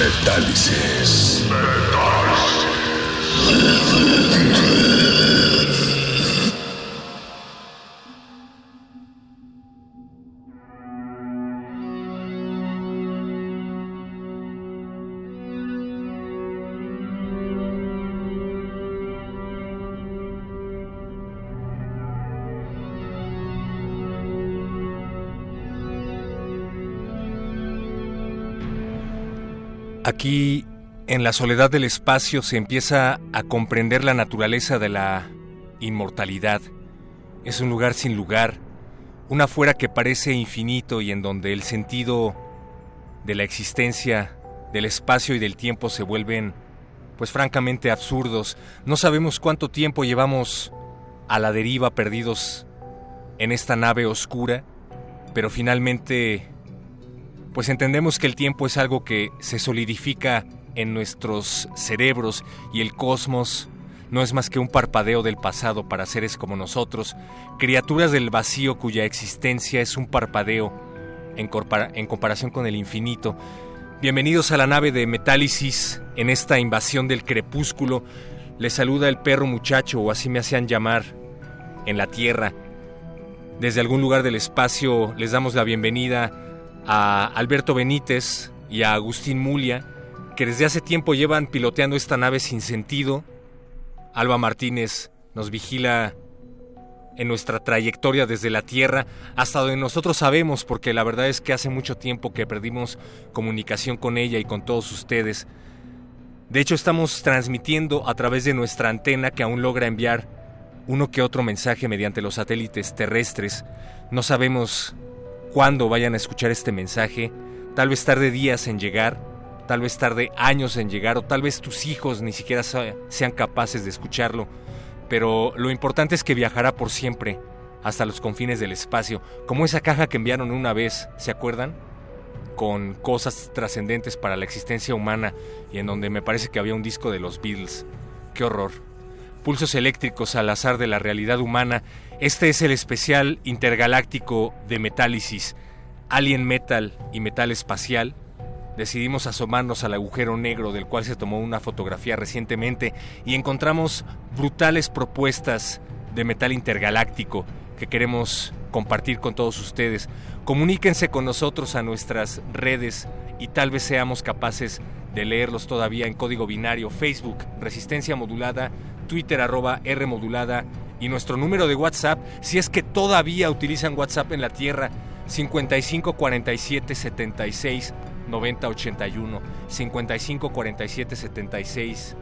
Metálisis. Aquí, en la soledad del espacio, se empieza a comprender la naturaleza de la inmortalidad. Es un lugar sin lugar, un afuera que parece infinito y en donde el sentido de la existencia, del espacio y del tiempo se vuelven, pues francamente absurdos. No sabemos cuánto tiempo llevamos a la deriva perdidos en esta nave oscura, pero finalmente pues entendemos que el tiempo es algo que se solidifica en nuestros cerebros y el cosmos no es más que un parpadeo del pasado para seres como nosotros, criaturas del vacío cuya existencia es un parpadeo en, comparación con el infinito. Bienvenidos a la nave de Metálisis en esta invasión del crepúsculo. Les saluda el perro muchacho, o así me hacían llamar, en la Tierra. Desde algún lugar del espacio les damos la bienvenida a Alberto Benítez y a Agustín Mulia, que desde hace tiempo llevan piloteando esta nave sin sentido. Alba Martínez nos vigila en nuestra trayectoria desde la Tierra hasta donde nosotros sabemos, porque la verdad es que hace mucho tiempo que perdimos comunicación con ella y con todos ustedes. De hecho, estamos transmitiendo a través de nuestra antena que aún logra enviar uno que otro mensaje mediante los satélites terrestres. No sabemos cuándo vayan a escuchar este mensaje, tal vez tarde días en llegar, tal vez tarde años en llegar o tal vez tus hijos ni siquiera sean capaces de escucharlo, pero lo importante es que viajará por siempre hasta los confines del espacio, como esa caja que enviaron una vez, ¿se acuerdan? Con cosas trascendentes para la existencia humana y en donde me parece que había un disco de los Beatles. ¡Qué horror! Pulsos eléctricos al azar de la realidad humana este es el especial intergaláctico de Metálisis, Alien Metal y Metal Espacial. Decidimos asomarnos al agujero negro del cual se tomó una fotografía recientemente y encontramos brutales propuestas de metal intergaláctico que queremos compartir con todos ustedes. Comuníquense con nosotros a nuestras redes y tal vez seamos capaces de leerlos todavía en código binario, Facebook, Resistencia Modulada, Twitter arroba R Modulada y nuestro número de WhatsApp, si es que todavía utilizan WhatsApp en la Tierra, 55 47 76 90 81. 55 47 76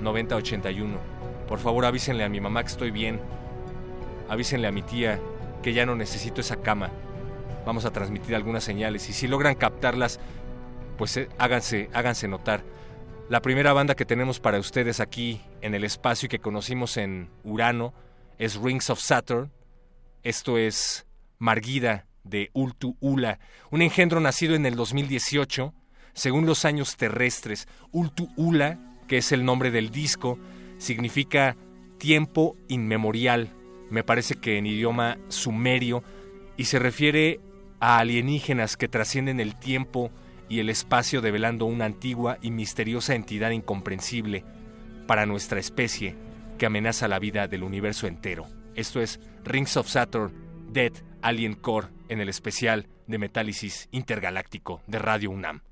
90 81. Por favor, avísenle a mi mamá que estoy bien. Avísenle a mi tía que ya no necesito esa cama. Vamos a transmitir algunas señales y si logran captarlas, pues eh, háganse, háganse notar. La primera banda que tenemos para ustedes aquí en el espacio y que conocimos en Urano es Rings of Saturn. Esto es Margida de Ultu Ula, un engendro nacido en el 2018. según los años terrestres. Ultu Ula, que es el nombre del disco, significa tiempo inmemorial, me parece que en idioma sumerio, y se refiere a alienígenas que trascienden el tiempo y el espacio develando una antigua y misteriosa entidad incomprensible para nuestra especie que amenaza la vida del universo entero. Esto es Rings of Saturn, Dead Alien Core en el especial de Metálisis Intergaláctico de Radio UNAM.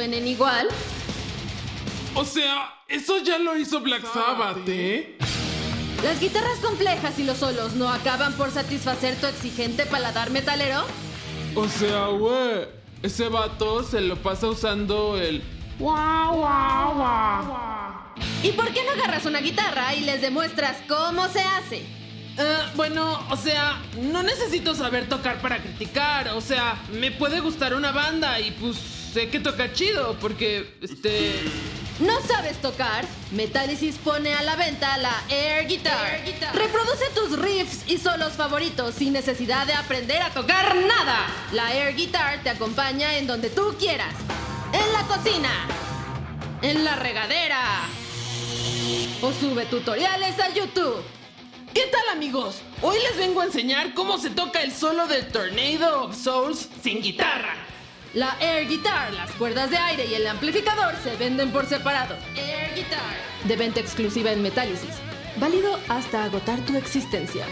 Suenen igual. O sea, eso ya lo hizo Black Sabbath, ¿eh? ¿Las guitarras complejas y los solos no acaban por satisfacer tu exigente paladar metalero? O sea, güey, ese vato se lo pasa usando el... ¡Guau, guau, guau! ¿Y por qué no agarras una guitarra y les demuestras cómo se hace? Eh, bueno, o sea, no necesito saber tocar para criticar. O sea, me puede gustar una banda y pues sé que toca chido porque, este... ¿No sabes tocar? Metallicis pone a la venta la Air Guitar. Reproduce tus riffs y solos favoritos sin necesidad de aprender a tocar nada. La Air Guitar te acompaña en donde tú quieras. En la cocina. En la regadera. O sube tutoriales a YouTube. ¿Qué tal amigos? Hoy les vengo a enseñar cómo se toca el solo del Tornado of Souls sin guitarra. La Air Guitar, las cuerdas de aire y el amplificador se venden por separado. Air Guitar. De venta exclusiva en Metálisis. Válido hasta agotar tu existencia.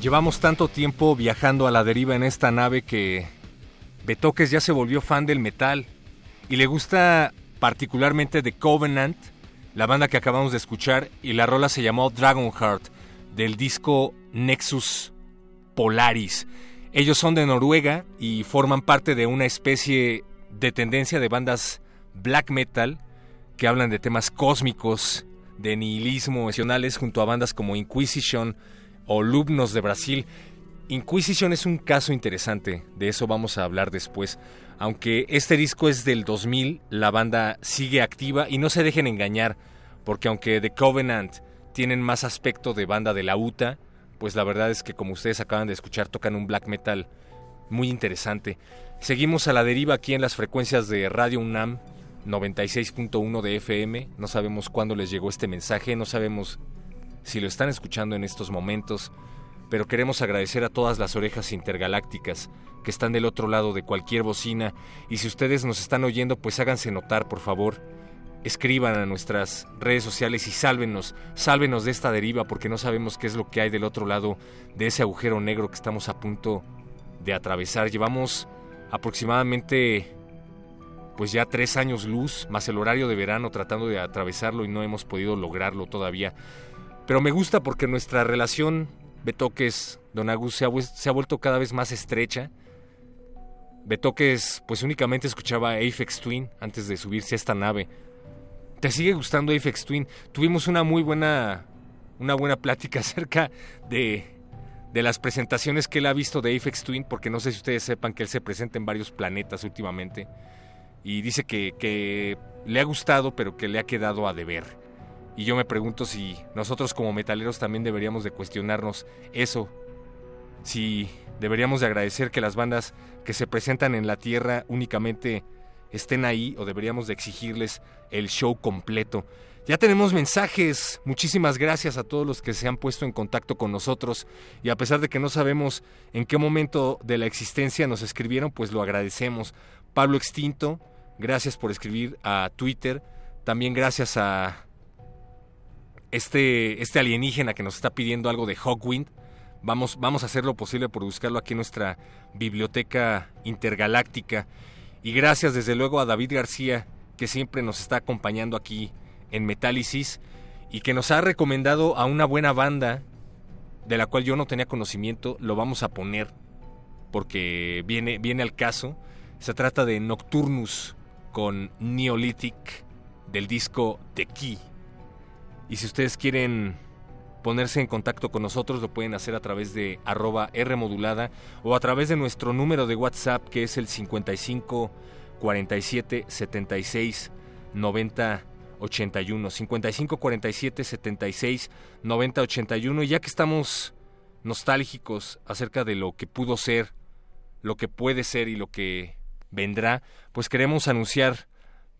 Llevamos tanto tiempo viajando a la deriva en esta nave que Betoques ya se volvió fan del metal y le gusta particularmente The Covenant, la banda que acabamos de escuchar, y la rola se llamó Dragonheart, del disco Nexus Polaris. Ellos son de Noruega y forman parte de una especie de tendencia de bandas black metal que hablan de temas cósmicos, de nihilismo emocionales junto a bandas como Inquisition, o Lubnos de Brasil. Inquisition es un caso interesante, de eso vamos a hablar después. Aunque este disco es del 2000, la banda sigue activa y no se dejen engañar, porque aunque The Covenant tienen más aspecto de banda de la UTA, pues la verdad es que como ustedes acaban de escuchar tocan un black metal muy interesante. Seguimos a la deriva aquí en las frecuencias de Radio UNAM 96.1 de FM, no sabemos cuándo les llegó este mensaje, no sabemos si lo están escuchando en estos momentos, pero queremos agradecer a todas las orejas intergalácticas que están del otro lado de cualquier bocina y si ustedes nos están oyendo pues háganse notar por favor. Escriban a nuestras redes sociales y sálvenos, sálvenos de esta deriva porque no sabemos qué es lo que hay del otro lado de ese agujero negro que estamos a punto de atravesar. Llevamos aproximadamente pues ya tres años luz, más el horario de verano tratando de atravesarlo y no hemos podido lograrlo todavía. Pero me gusta porque nuestra relación, Betoques, Don Agus, se ha, vuelto cada vez más estrecha. Betoques, pues únicamente escuchaba Apex Twin antes de subirse a esta nave. ¿Te sigue gustando Apex Twin? Tuvimos una muy buena, una buena plática acerca de, de las presentaciones que él ha visto de Apex Twin, porque no sé si ustedes sepan que él se presenta en varios planetas últimamente. Y dice que, que le ha gustado, pero que le ha quedado a deber. Y yo me pregunto si nosotros como metaleros también deberíamos de cuestionarnos eso. Si deberíamos de agradecer que las bandas que se presentan en la Tierra únicamente estén ahí o deberíamos de exigirles el show completo. Ya tenemos mensajes, muchísimas gracias a todos los que se han puesto en contacto con nosotros y a pesar de que no sabemos en qué momento de la existencia nos escribieron, pues lo agradecemos. Pablo Extinto, gracias por escribir a Twitter, también gracias a este, este alienígena que nos está pidiendo algo de Hawkwind. Vamos, vamos a hacer lo posible por buscarlo aquí en nuestra biblioteca intergaláctica. Y gracias desde luego a David García, que siempre nos está acompañando aquí en Metálisis y que nos ha recomendado a una buena banda de la cual yo no tenía conocimiento. Lo vamos a poner porque viene, viene al caso. Se trata de Nocturnus con Neolithic del disco The Key. Y si ustedes quieren ponerse en contacto con nosotros, lo pueden hacer a través de arroba Rmodulada o a través de nuestro número de WhatsApp que es el 55 47 76 90 81. 55 47 76 90 81. Y ya que estamos nostálgicos acerca de lo que pudo ser, lo que puede ser y lo que vendrá, pues queremos anunciar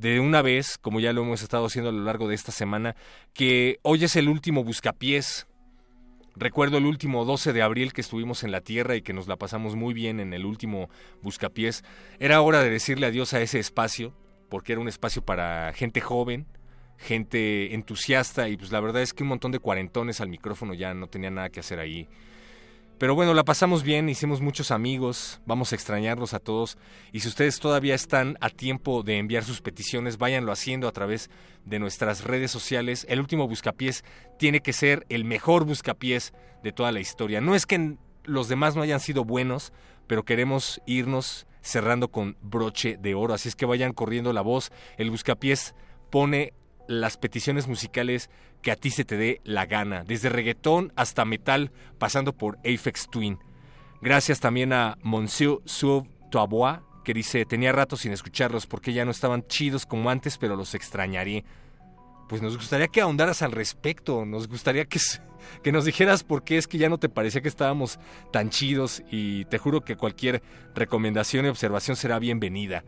de una vez, como ya lo hemos estado haciendo a lo largo de esta semana, que hoy es el último buscapiés. Recuerdo el último 12 de abril que estuvimos en la Tierra y que nos la pasamos muy bien en el último buscapiés. Era hora de decirle adiós a ese espacio, porque era un espacio para gente joven, gente entusiasta y pues la verdad es que un montón de cuarentones al micrófono ya no tenía nada que hacer ahí. Pero bueno, la pasamos bien, hicimos muchos amigos, vamos a extrañarlos a todos. Y si ustedes todavía están a tiempo de enviar sus peticiones, váyanlo haciendo a través de nuestras redes sociales. El último buscapiés tiene que ser el mejor buscapiés de toda la historia. No es que los demás no hayan sido buenos, pero queremos irnos cerrando con broche de oro. Así es que vayan corriendo la voz. El buscapiés pone las peticiones musicales que a ti se te dé la gana, desde reggaetón hasta metal, pasando por Aphex Twin. Gracias también a Monsieur Sauve que dice, tenía rato sin escucharlos porque ya no estaban chidos como antes, pero los extrañaré. Pues nos gustaría que ahondaras al respecto, nos gustaría que, que nos dijeras por qué es que ya no te parecía que estábamos tan chidos y te juro que cualquier recomendación y observación será bienvenida.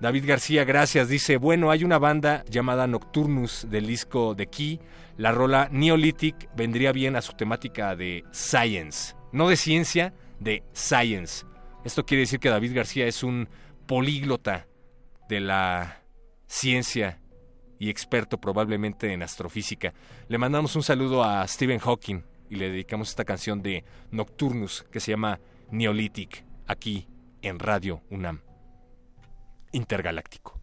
David García, gracias. Dice, bueno, hay una banda llamada Nocturnus del disco The Key. La rola Neolithic vendría bien a su temática de Science. no de ciencia, de science. Esto quiere decir que David García es un políglota de la ciencia y experto probablemente en astrofísica. Le mandamos un saludo a Stephen Hawking y le dedicamos esta canción de Nocturnus que se llama Neolithic, aquí en Radio UNAM. Intergaláctico.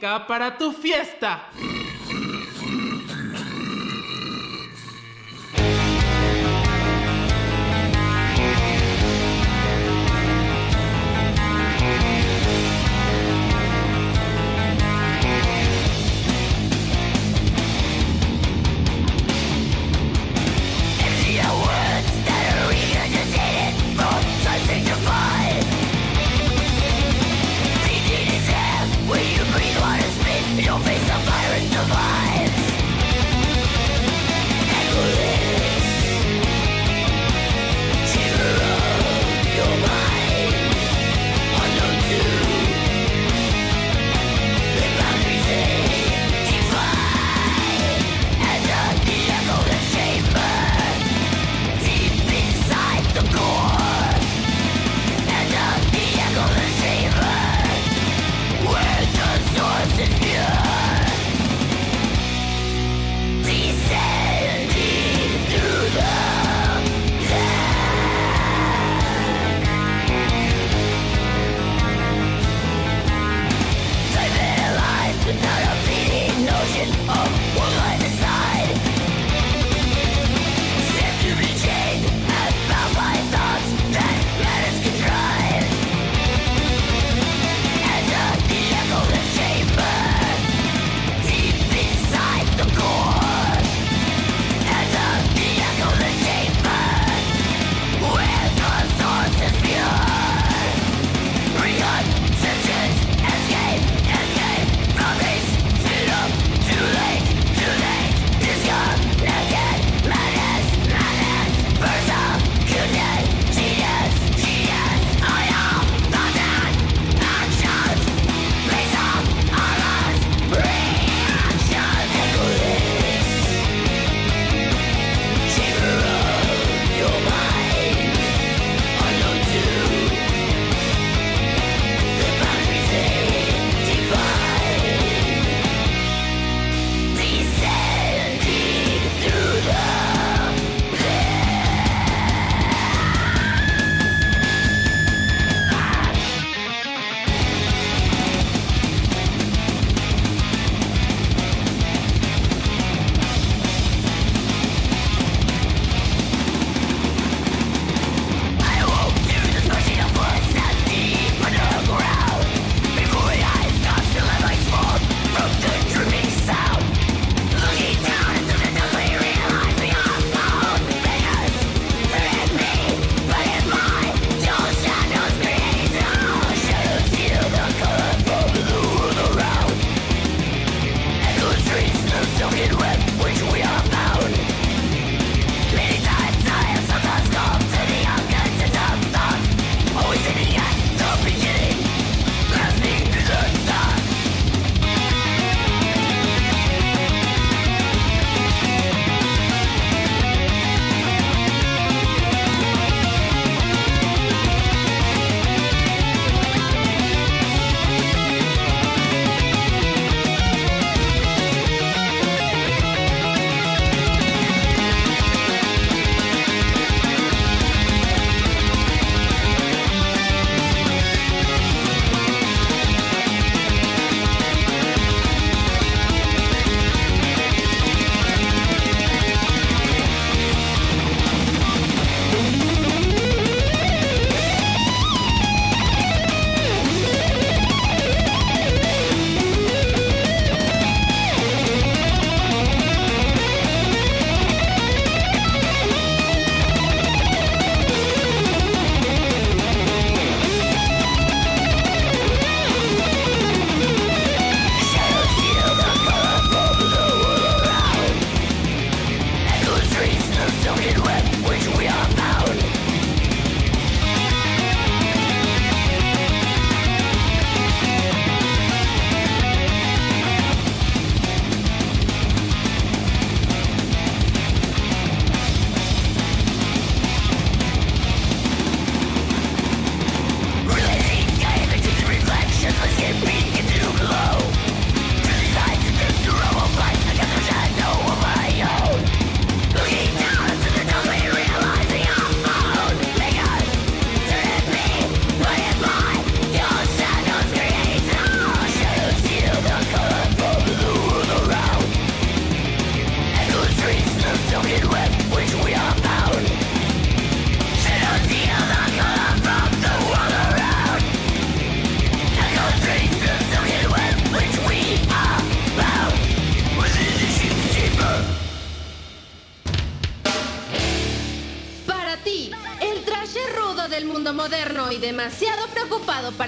Para tu fiesta.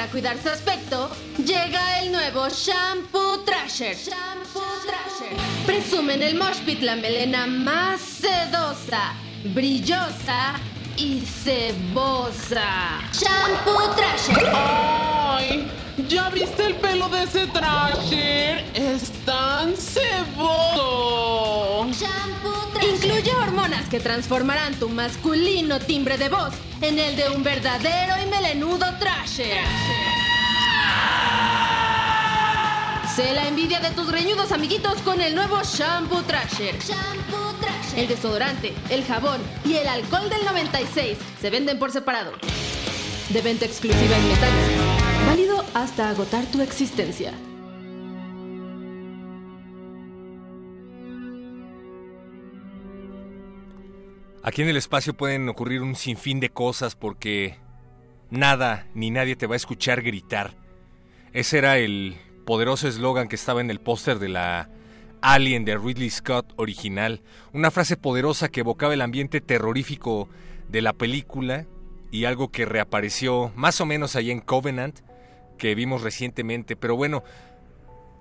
Para cuidar su aspecto, llega el nuevo Shampoo Trasher. Shampoo Trasher. Presume en el Mosh Pit la melena más sedosa, brillosa y cebosa. Shampoo Trasher. ¡Ay! ¿Ya viste el pelo de ese Trasher? Es tan ceboso. Shampoo Trasher. Incluye hormonas que transformarán tu masculino timbre de voz en el de un verdadero y melenudo Trasher. Sé la envidia de tus reñudos amiguitos con el nuevo Shampoo Trasher. Shampoo Trasher. El desodorante, el jabón y el alcohol del 96 se venden por separado. De venta exclusiva en metales. Válido hasta agotar tu existencia. Aquí en el espacio pueden ocurrir un sinfín de cosas porque nada ni nadie te va a escuchar gritar. Ese era el poderoso eslogan que estaba en el póster de la Alien de Ridley Scott original. Una frase poderosa que evocaba el ambiente terrorífico de la película y algo que reapareció más o menos ahí en Covenant que vimos recientemente. Pero bueno,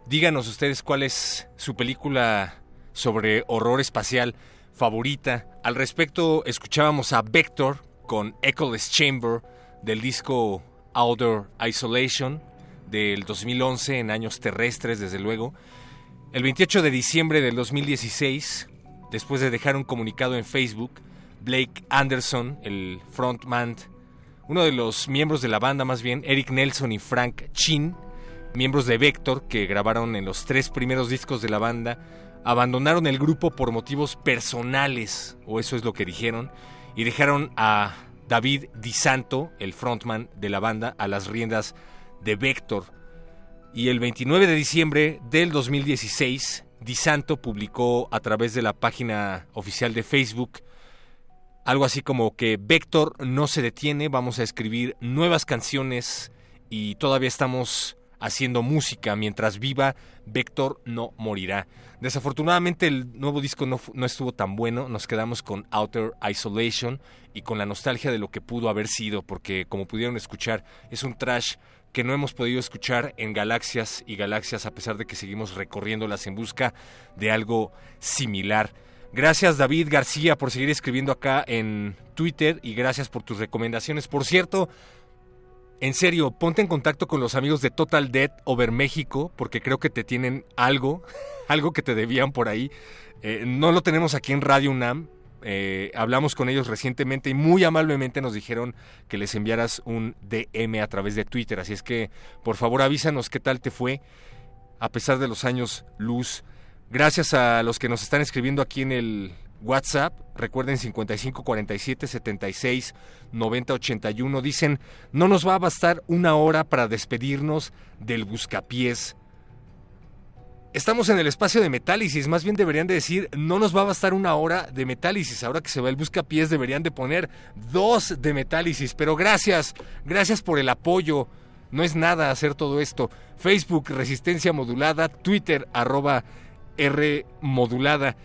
díganos ustedes cuál es su película sobre horror espacial favorita. Al respecto, escuchábamos a Vector con Echoless Chamber del disco Outer Isolation del 2011 en años terrestres, desde luego. El 28 de diciembre del 2016, después de dejar un comunicado en Facebook, Blake Anderson, el frontman, uno de los miembros de la banda más bien, Eric Nelson y Frank Chin, miembros de Vector que grabaron en los tres primeros discos de la banda, abandonaron el grupo por motivos personales, o eso es lo que dijeron, y dejaron a David DiSanto, el frontman de la banda, a las riendas de Vector. Y el 29 de diciembre del 2016, DiSanto publicó a través de la página oficial de Facebook algo así como que Vector no se detiene, vamos a escribir nuevas canciones y todavía estamos haciendo música. Mientras viva, Vector no morirá. Desafortunadamente el nuevo disco no, no, estuvo tan bueno, nos quedamos con Outer Isolation y con la nostalgia de lo que pudo haber sido, porque como pudieron escuchar, es un trash que no hemos podido escuchar en galaxias y galaxias a pesar de que seguimos recorriéndolas en busca de algo similar. Gracias David García por seguir escribiendo acá en Twitter y gracias por tus recomendaciones. Por cierto, en serio, ponte en contacto con los amigos de Total Dead Over México porque creo que te tienen algo, algo que te debían por ahí. Eh, no lo tenemos aquí en Radio UNAM. Eh, hablamos con ellos recientemente y muy amablemente nos dijeron que les enviaras un DM a través de Twitter. Así es que, por favor, avísanos qué tal te fue a pesar de los años luz. Gracias a los que nos están escribiendo aquí en el WhatsApp. Recuerden 55 47 76 90 81. Dicen, no nos va a bastar una hora para despedirnos del buscapiés. Estamos en el espacio de metálisis, más bien deberían de decir, no nos va a bastar una hora de metálisis, ahora que se va el buscapiés deberían de poner dos de metálisis, pero gracias, gracias por el apoyo, no es nada hacer todo esto. Facebook, Resistencia Modulada, Twitter, arroba R Modulada.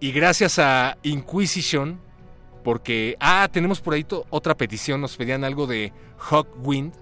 Y gracias a Inquisition, porque, ah, tenemos por ahí otra petición, nos pedían algo de Hawkwind,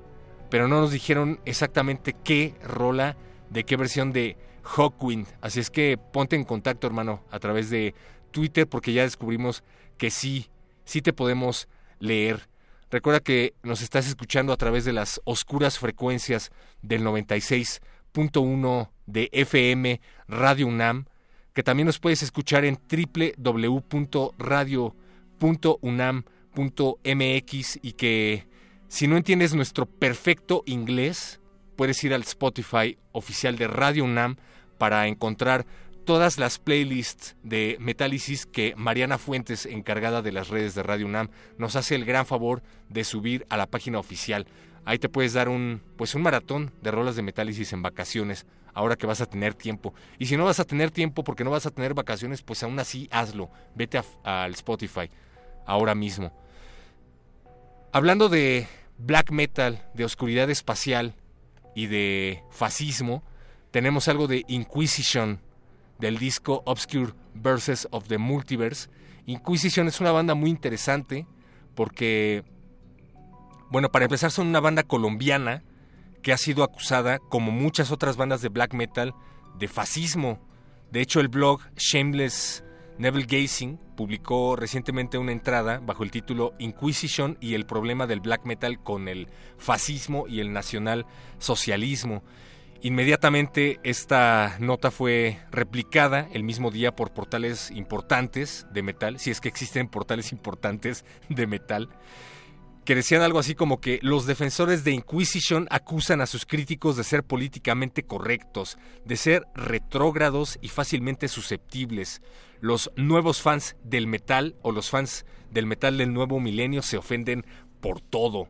pero no nos dijeron exactamente qué rola, de qué versión de Hawkwind. Así es que ponte en contacto, hermano, a través de Twitter, porque ya descubrimos que sí, sí te podemos leer. Recuerda que nos estás escuchando a través de las oscuras frecuencias del 96.1 de FM Radio UNAM que también nos puedes escuchar en www.radio.unam.mx y que si no entiendes nuestro perfecto inglés, puedes ir al Spotify oficial de Radio UNAM para encontrar todas las playlists de Metálisis que Mariana Fuentes, encargada de las redes de Radio UNAM, nos hace el gran favor de subir a la página oficial. Ahí te puedes dar un pues un maratón de rolas de Metálisis en vacaciones ahora que vas a tener tiempo. Y si no vas a tener tiempo porque no vas a tener vacaciones, pues aún así hazlo. Vete al Spotify ahora mismo. Hablando de black metal, de oscuridad espacial y de fascismo, tenemos algo de Inquisition del disco Obscure Verses of the Multiverse. Inquisition es una banda muy interesante porque, bueno, para empezar son una banda colombiana que ha sido acusada, como muchas otras bandas de black metal, de fascismo. De hecho, el blog Shameless Neville Gazing publicó recientemente una entrada bajo el título Inquisition y el problema del black metal con el fascismo y el nacional socialismo. Inmediatamente esta nota fue replicada el mismo día por portales importantes de metal, si es que existen portales importantes de metal, que decían algo así como que los defensores de Inquisition acusan a sus críticos de ser políticamente correctos, de ser retrógrados y fácilmente susceptibles. Los nuevos fans del metal o los fans del metal del nuevo milenio se ofenden por todo.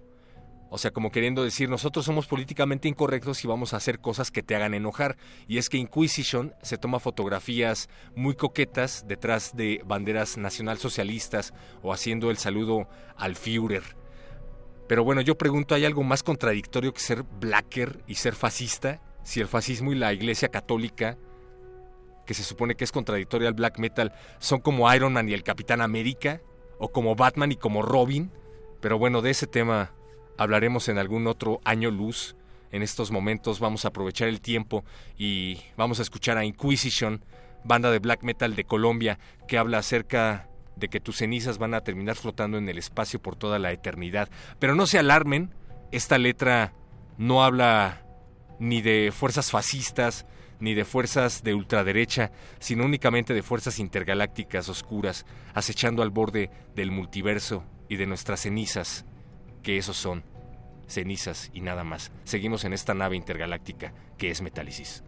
O sea, como queriendo decir, nosotros somos políticamente incorrectos y vamos a hacer cosas que te hagan enojar. Y es que Inquisition se toma fotografías muy coquetas detrás de banderas nacionalsocialistas o haciendo el saludo al Führer pero bueno, yo pregunto, ¿hay algo más contradictorio que ser blacker y ser fascista? Si el fascismo y la Iglesia Católica, que se supone que es contradictoria al black metal, son como Iron Man y el Capitán América, o como Batman y como Robin. Pero bueno, de ese tema hablaremos en algún otro año luz. En estos momentos vamos a aprovechar el tiempo y vamos a escuchar a Inquisition, banda de black metal de Colombia, que habla acerca de que tus cenizas van a terminar flotando en el espacio por toda la eternidad. Pero no se alarmen, esta letra no habla ni de fuerzas fascistas, ni de fuerzas de ultraderecha, sino únicamente de fuerzas intergalácticas oscuras, acechando al borde del multiverso y de nuestras cenizas, que esos son, cenizas y nada más. Seguimos en esta nave intergaláctica que es Metálisis.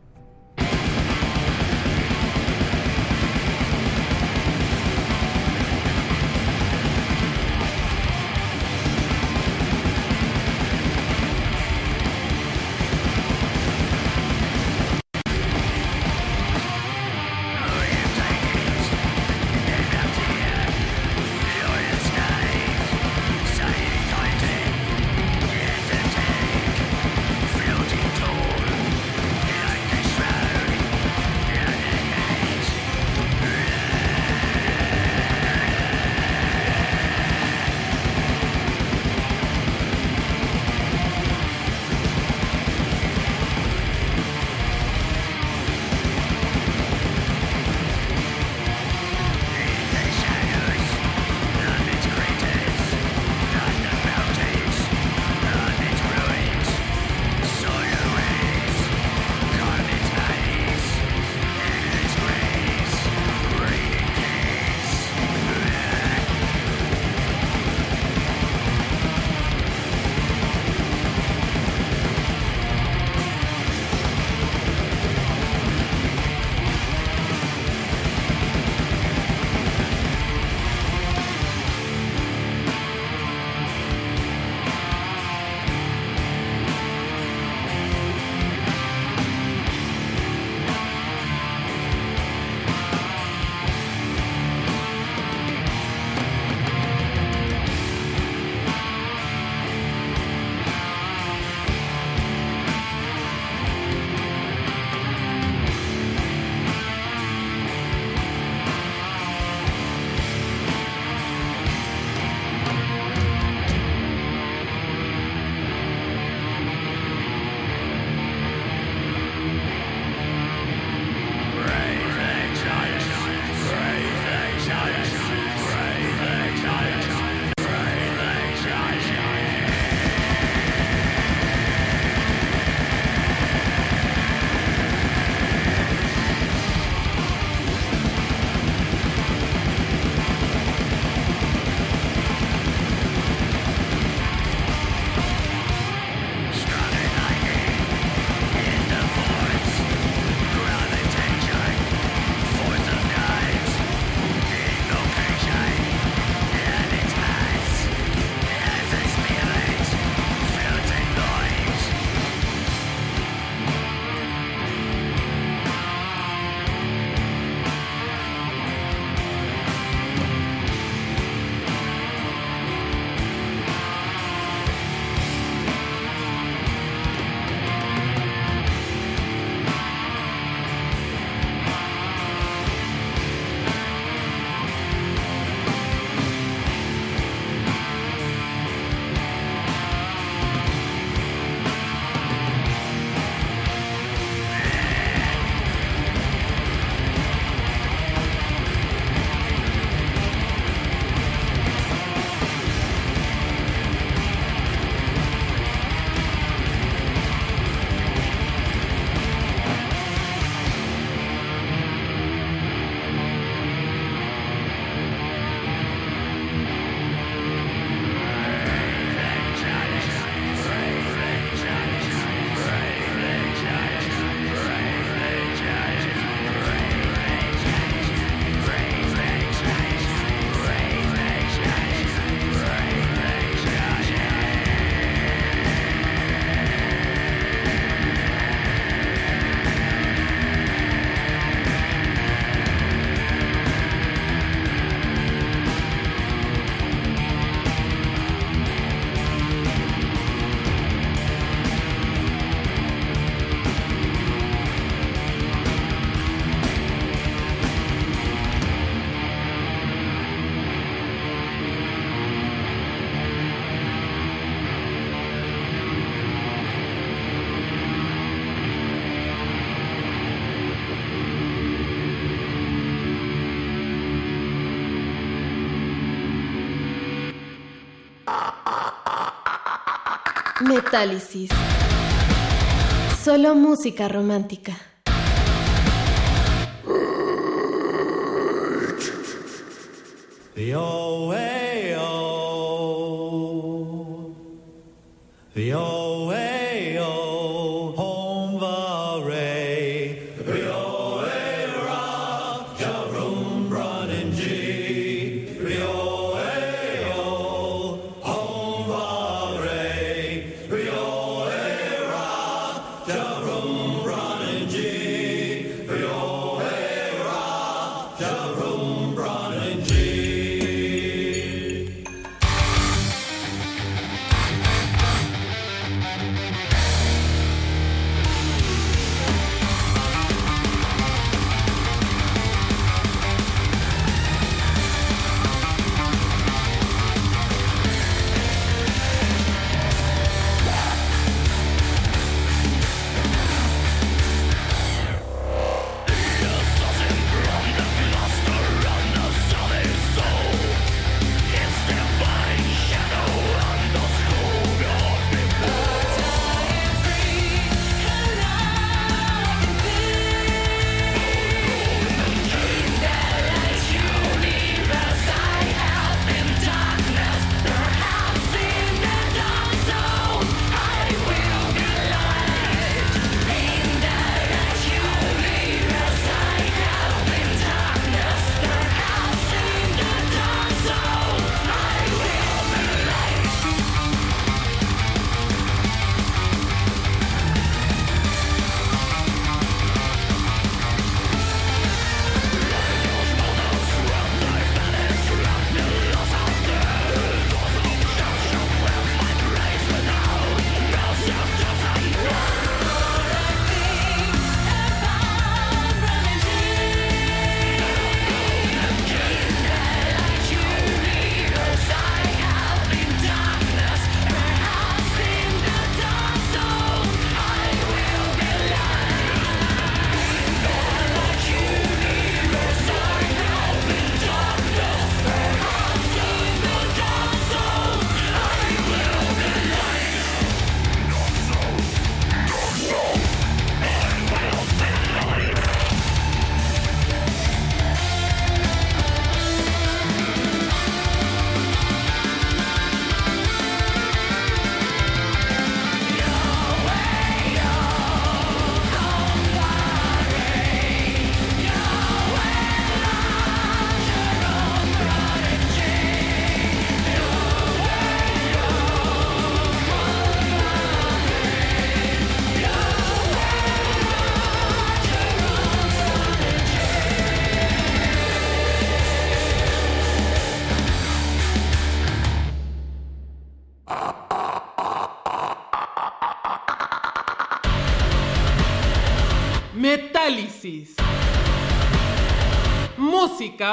Solo música romántica. Oh.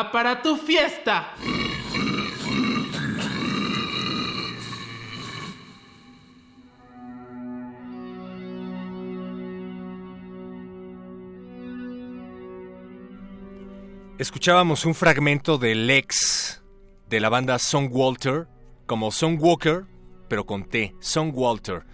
Para tu fiesta. Escuchábamos un fragmento de Lex de la banda Song Walter, como Song Walker, pero con T, Song Walter.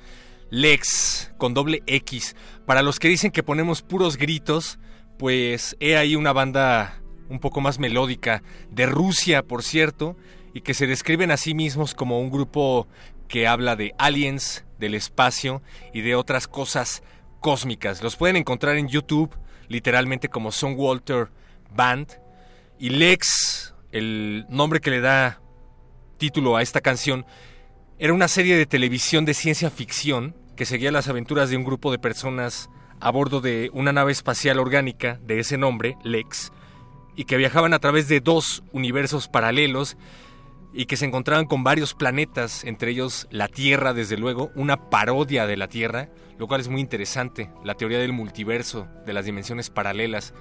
Lex con doble X. Para los que dicen que ponemos puros gritos, pues he ahí una banda un poco más melódica, de Rusia, por cierto, y que se describen a sí mismos como un grupo que habla de aliens, del espacio y de otras cosas cósmicas. Los pueden encontrar en YouTube, literalmente como Song Walter Band. Y Lex, el nombre que le da título a esta canción, era una serie de televisión de ciencia ficción que seguía las aventuras de un grupo de personas a bordo de una nave espacial orgánica de ese nombre, Lex, y que viajaban a través de dos universos paralelos y que se encontraban con varios planetas, entre ellos la Tierra, desde luego, una parodia de la Tierra, lo cual es muy interesante, la teoría del multiverso, de las dimensiones paralelas.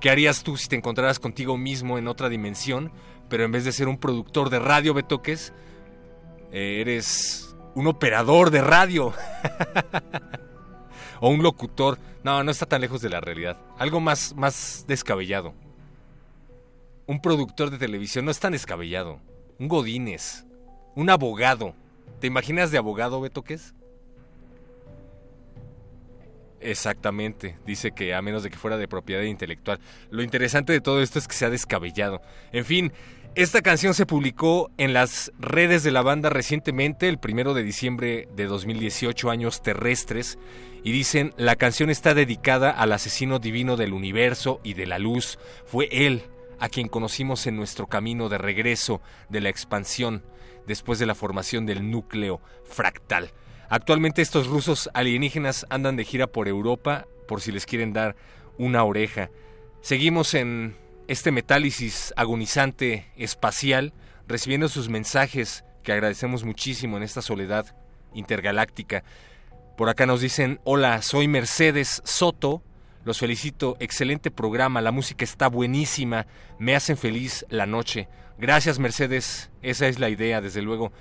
¿Qué harías tú si te encontraras contigo mismo en otra dimensión, pero en vez de ser un productor de radio, Betoques, eh, eres un operador de radio? o un locutor. No, no está tan lejos de la realidad. Algo más, más descabellado. Un productor de televisión no es tan descabellado. Un Godínez. Un abogado. ¿Te imaginas de abogado, Betoques? Exactamente, dice que a menos de que fuera de propiedad intelectual. Lo interesante de todo esto es que se ha descabellado. En fin, esta canción se publicó en las redes de la banda recientemente, el primero de diciembre de 2018, años terrestres, y dicen, la canción está dedicada al asesino divino del universo y de la luz. Fue él a quien conocimos en nuestro camino de regreso de la expansión después de la formación del núcleo fractal. Actualmente estos rusos alienígenas andan de gira por Europa por si les quieren dar una oreja. Seguimos en este metálisis agonizante espacial recibiendo sus mensajes que agradecemos muchísimo en esta soledad intergaláctica. Por acá nos dicen, hola, soy Mercedes Soto, los felicito, excelente programa, la música está buenísima, me hacen feliz la noche. Gracias Mercedes, esa es la idea, desde luego.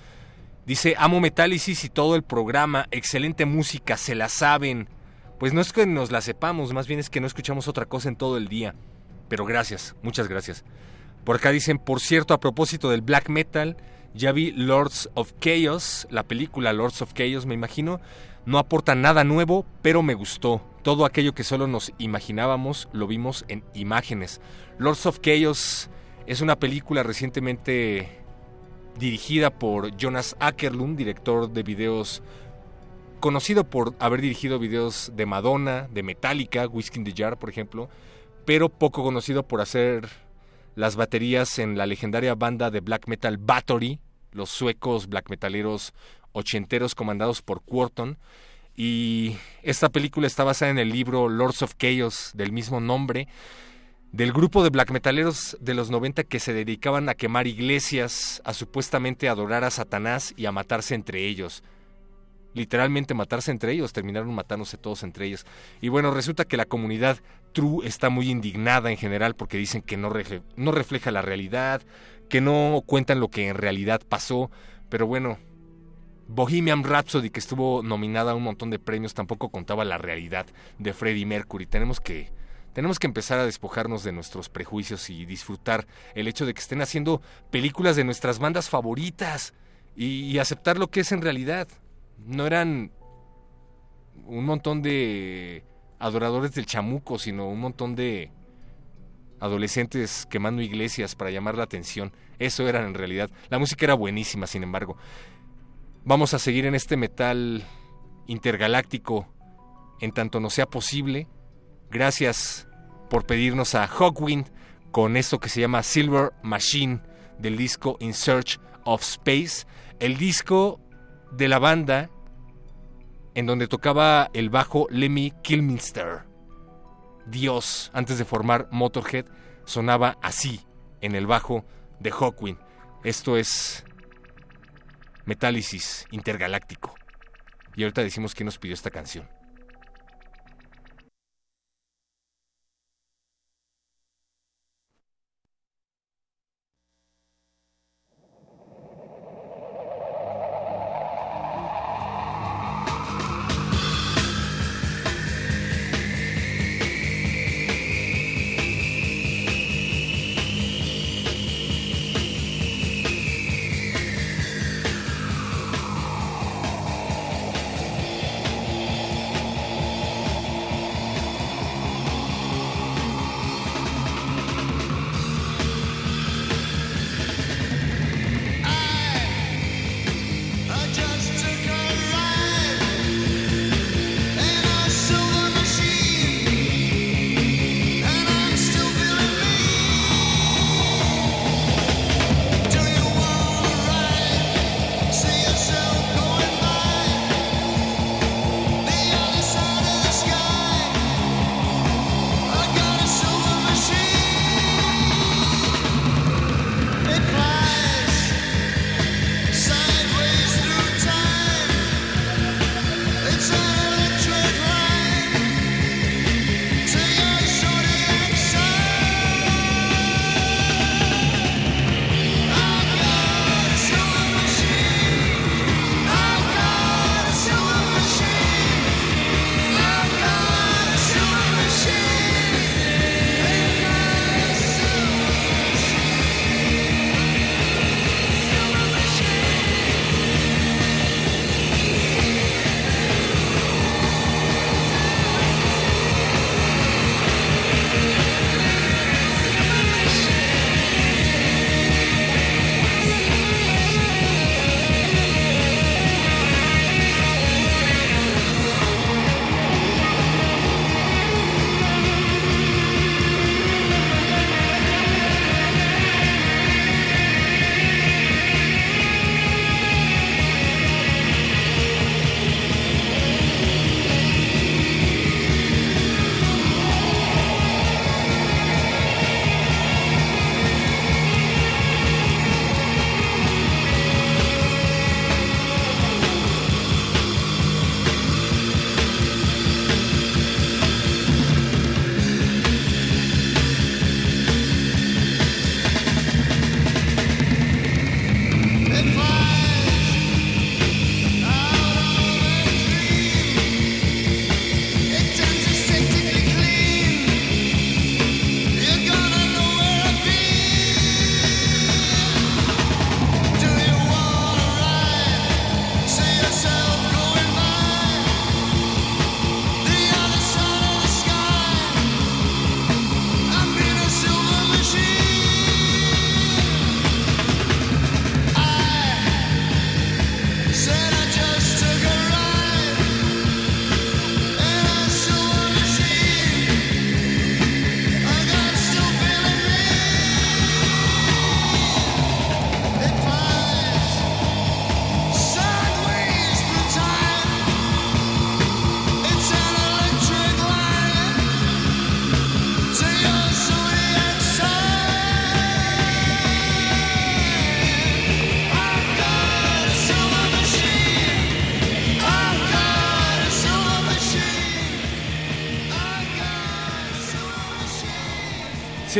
Dice, amo Metálisis y todo el programa, excelente música, se la saben. Pues no es que nos la sepamos, más bien es que no escuchamos otra cosa en todo el día. Pero gracias, muchas gracias. Por acá dicen, por cierto, a propósito del black metal, ya vi Lords of Chaos, la película Lords of Chaos, me imagino. No aporta nada nuevo, pero me gustó. Todo aquello que solo nos imaginábamos lo vimos en imágenes. Lords of Chaos es una película recientemente dirigida por Jonas Ackerlund, director de videos conocido por haber dirigido videos de Madonna, de Metallica, Whiskey in the Jar, por ejemplo, pero poco conocido por hacer las baterías en la legendaria banda de black metal Battery, los suecos black metaleros ochenteros comandados por Quarton. Y esta película está basada en el libro Lords of Chaos del mismo nombre, del grupo de black metaleros de los 90 que se dedicaban a quemar iglesias, a supuestamente adorar a Satanás y a matarse entre ellos. Literalmente matarse entre ellos, terminaron matándose todos entre ellos. Y bueno, resulta que la comunidad True está muy indignada en general porque dicen que no, no refleja la realidad, que no cuentan lo que en realidad pasó. Pero bueno, Bohemian Rhapsody, que estuvo nominada a un montón de premios, tampoco contaba la realidad de Freddie Mercury. Tenemos que tenemos que empezar a despojarnos de nuestros prejuicios y disfrutar el hecho de que estén haciendo películas de nuestras bandas favoritas y, aceptar lo que es en realidad. No eran un montón de adoradores del chamuco, sino un montón de adolescentes quemando iglesias para llamar la atención. Eso eran en realidad. La música era buenísima, sin embargo. Vamos a seguir en este metal intergaláctico en tanto no sea posible Gracias por pedirnos a Hawkwind con esto que se llama Silver Machine del disco In Search of Space, el disco de la banda en donde tocaba el bajo Lemmy Kilminster. Dios, antes de formar Motorhead, sonaba así en el bajo de Hawkwind. Esto es Metálisis Intergaláctico. Y ahorita decimos quién nos pidió esta canción.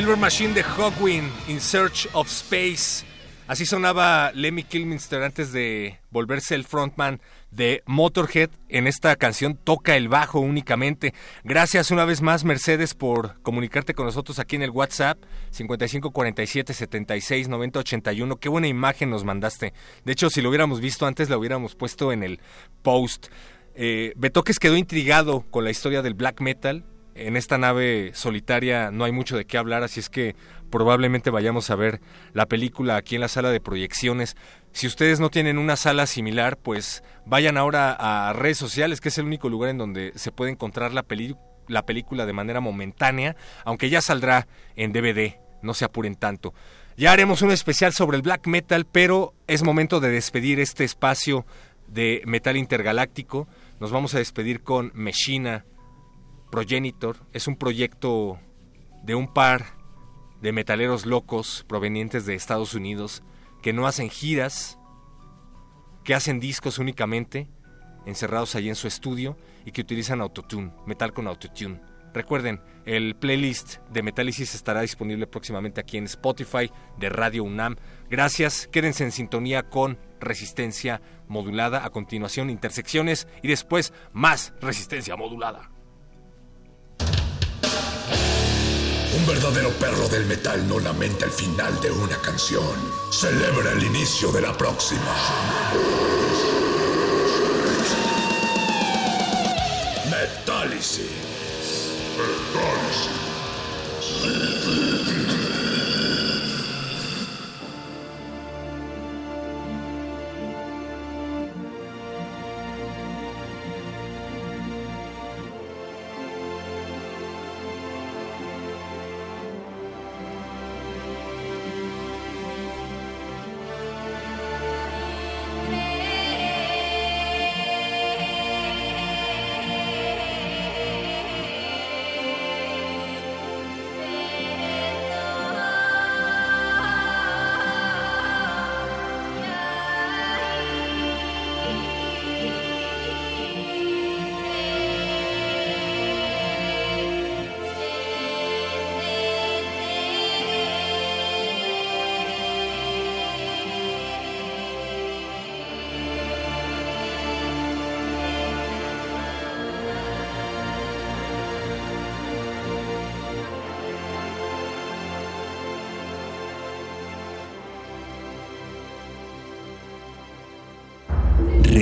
Silver Machine de Hawkwind, In Search of Space. Así sonaba Lemmy Kilminster antes de volverse el frontman de Motorhead. En esta canción toca el bajo únicamente. Gracias una vez más, Mercedes, por comunicarte con nosotros aquí en el WhatsApp 5547 76 Qué buena imagen nos mandaste. De hecho, si lo hubiéramos visto antes, la hubiéramos puesto en el post. Eh, Betoques quedó intrigado con la historia del black metal en esta nave solitaria no hay mucho de qué hablar, así es que probablemente vayamos a ver la película aquí en la sala de proyecciones. Si ustedes no tienen una sala similar, pues vayan ahora a redes sociales, que es el único lugar en donde se puede encontrar la, la película de manera momentánea, aunque ya saldrá en DVD, no se apuren tanto. Ya haremos un especial sobre el black metal, pero es momento de despedir este espacio de metal intergaláctico. Nos vamos a despedir con Meshina, Progenitor es un proyecto de un par de metaleros locos provenientes de Estados Unidos que no hacen giras, que hacen discos únicamente, encerrados allí en su estudio y que utilizan autotune, metal con autotune. Recuerden, el playlist de Metálisis estará disponible próximamente aquí en Spotify de Radio UNAM. Gracias, quédense en sintonía con resistencia modulada. A continuación, intersecciones y después más resistencia modulada. Un verdadero perro del metal no lamenta el final de una canción. Celebra el inicio de la próxima. Metálisis.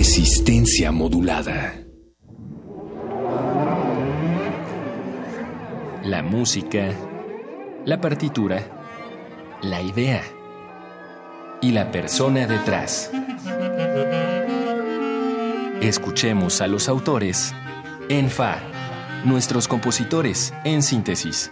Resistencia modulada. La música, la partitura, la idea y la persona detrás. Escuchemos a los autores en Fa, nuestros compositores en síntesis.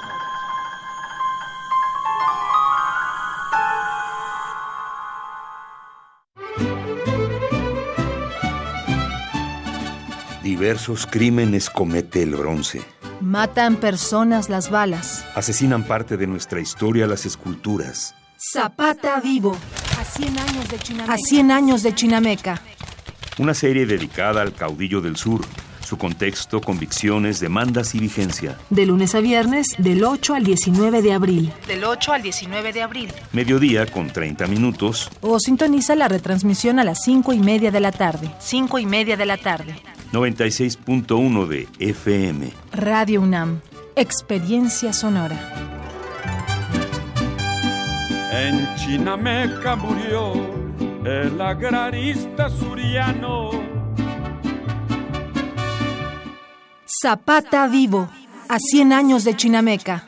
Diversos crímenes comete el bronce. Matan personas las balas. Asesinan parte de nuestra historia las esculturas. Zapata vivo. A 100 años de Chinameca. A 100 años de Chinameca. Una serie dedicada al caudillo del sur, su contexto, convicciones, demandas y vigencia. De lunes a viernes, del 8 al 19 de abril. Del 8 al 19 de abril. Mediodía con 30 minutos. O sintoniza la retransmisión a las 5 y media de la tarde. 5 y media de la tarde. 96.1 de FM. Radio UNAM. Experiencia sonora. En Chinameca murió el agrarista suriano. Zapata vivo. A 100 años de Chinameca.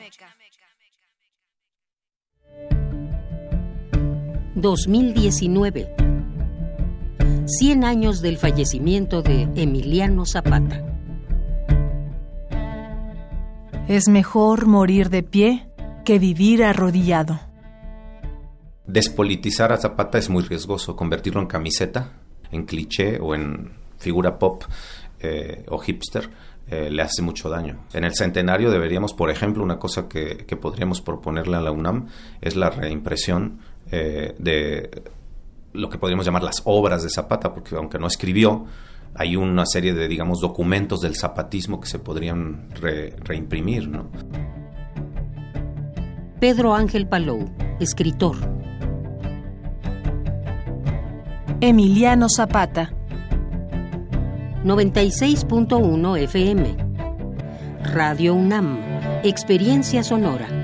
2019 100 años del fallecimiento de Emiliano Zapata. Es mejor morir de pie que vivir arrodillado. Despolitizar a Zapata es muy riesgoso, convertirlo en camiseta, en cliché o en figura pop eh, o hipster eh, le hace mucho daño. En el centenario deberíamos, por ejemplo, una cosa que, que podríamos proponerle a la UNAM es la reimpresión eh, de lo que podríamos llamar las obras de Zapata, porque aunque no escribió, hay una serie de, digamos, documentos del zapatismo que se podrían re- reimprimir, ¿no? Pedro Ángel Palou, escritor. Emiliano Zapata. 96.1 FM. Radio UNAM. Experiencia sonora.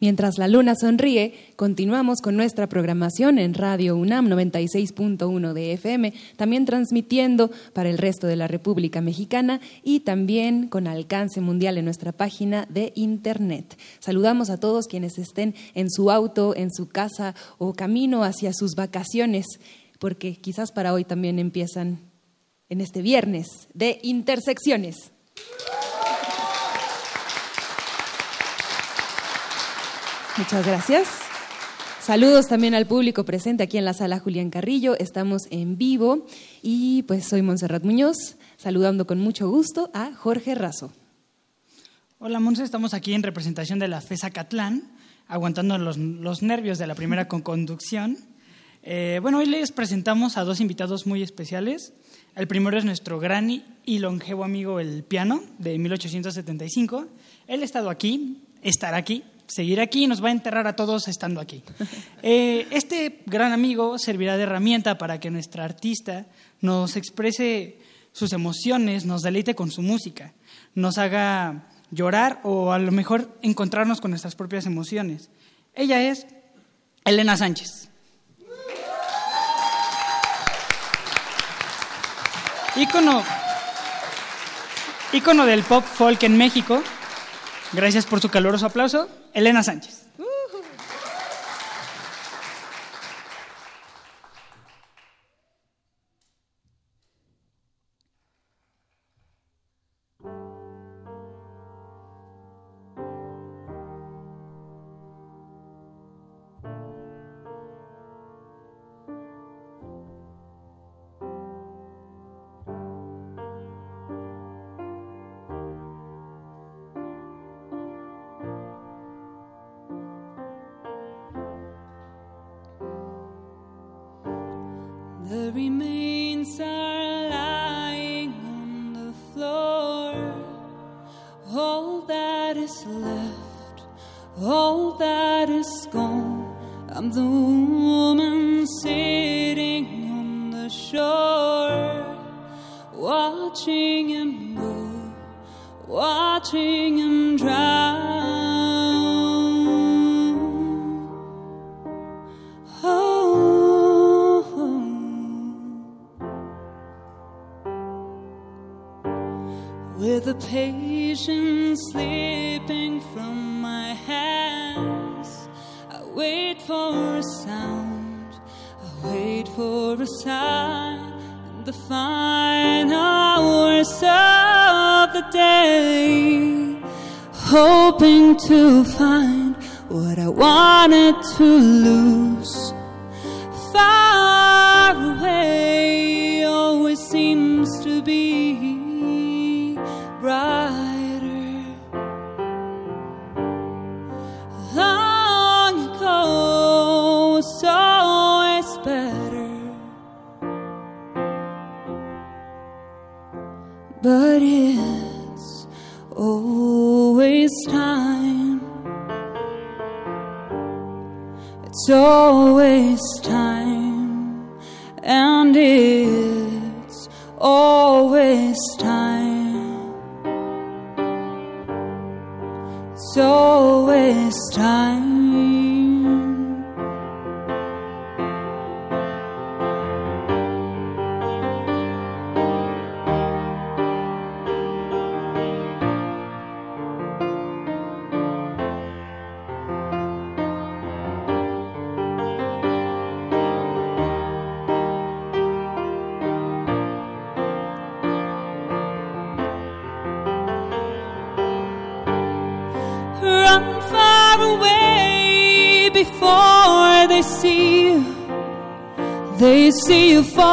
Mientras la luna sonríe, continuamos con nuestra programación en Radio UNAM 96.1 de FM, también transmitiendo para el resto de la República Mexicana y también con alcance mundial en nuestra página de Internet. Saludamos a todos quienes estén en su auto, en su casa o camino hacia sus vacaciones, porque quizás para hoy también empiezan en este viernes de intersecciones. Muchas gracias. Saludos también al público presente aquí en la sala Julián Carrillo. Estamos en vivo y pues soy Montserrat Muñoz, saludando con mucho gusto a Jorge Razo. Hola, Monse, estamos aquí en representación de la FESA Catlán, aguantando los, nervios de la primera con conducción. Eh, bueno, hoy les presentamos a dos invitados muy especiales. El primero es nuestro gran y- y longevo amigo, el piano, de 1875. Él ha estado aquí, estará aquí, seguirá aquí y nos va a enterrar a todos estando aquí. Eh, este gran amigo servirá de herramienta para que nuestra artista nos exprese sus emociones, nos deleite con su música, nos haga llorar o a lo mejor encontrarnos con nuestras propias emociones. Ella es Elena Sánchez. Ícono, ícono del pop folk en México. Gracias por su caluroso aplauso, Elena Sánchez.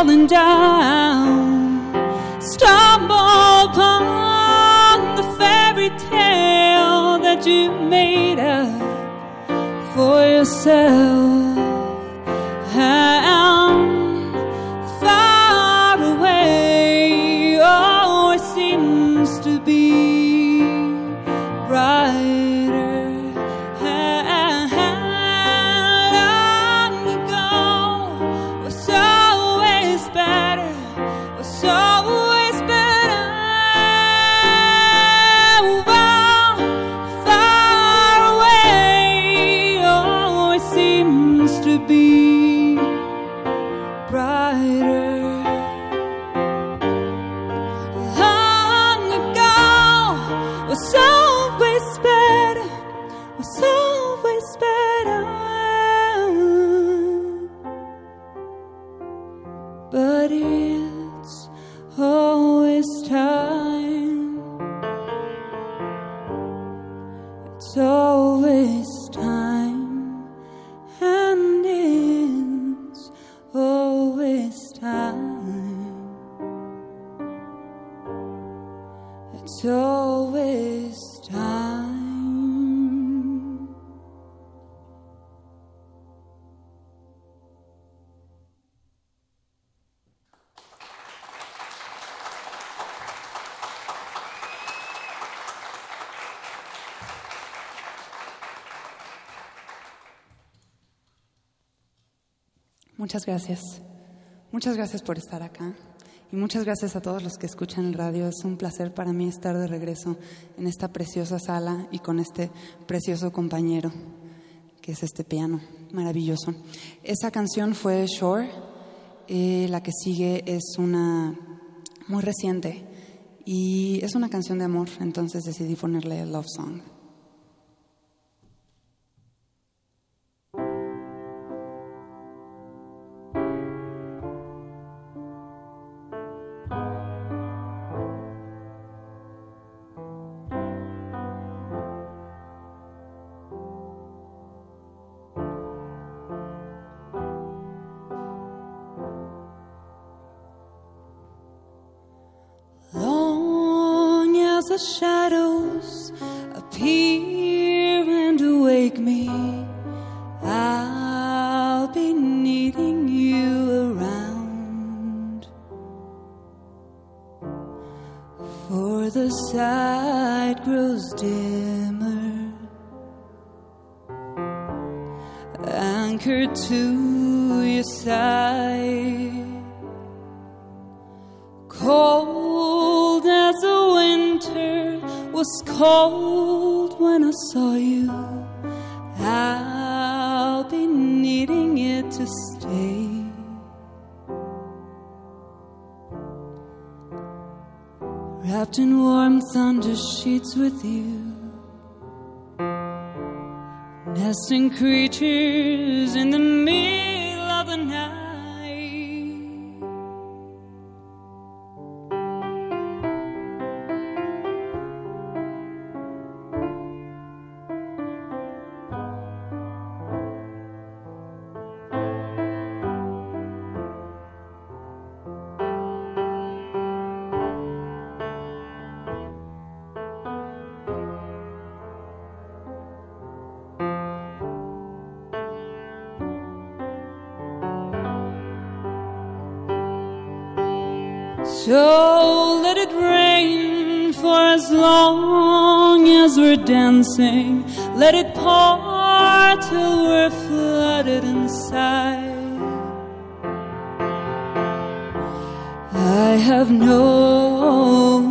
Falling down. Always Muchas gracias. Muchas gracias por estar acá. Y muchas gracias a todos los que escuchan el radio. Es un placer para mí estar de regreso en esta preciosa sala y con este precioso compañero, que es este piano maravilloso. Esa canción fue Shore. Eh, la que sigue es una muy reciente y es una canción de amor, entonces decidí ponerle Love Song. With you. Nesting creatures in the we're dancing. Let it pour till we're flooded inside. I have known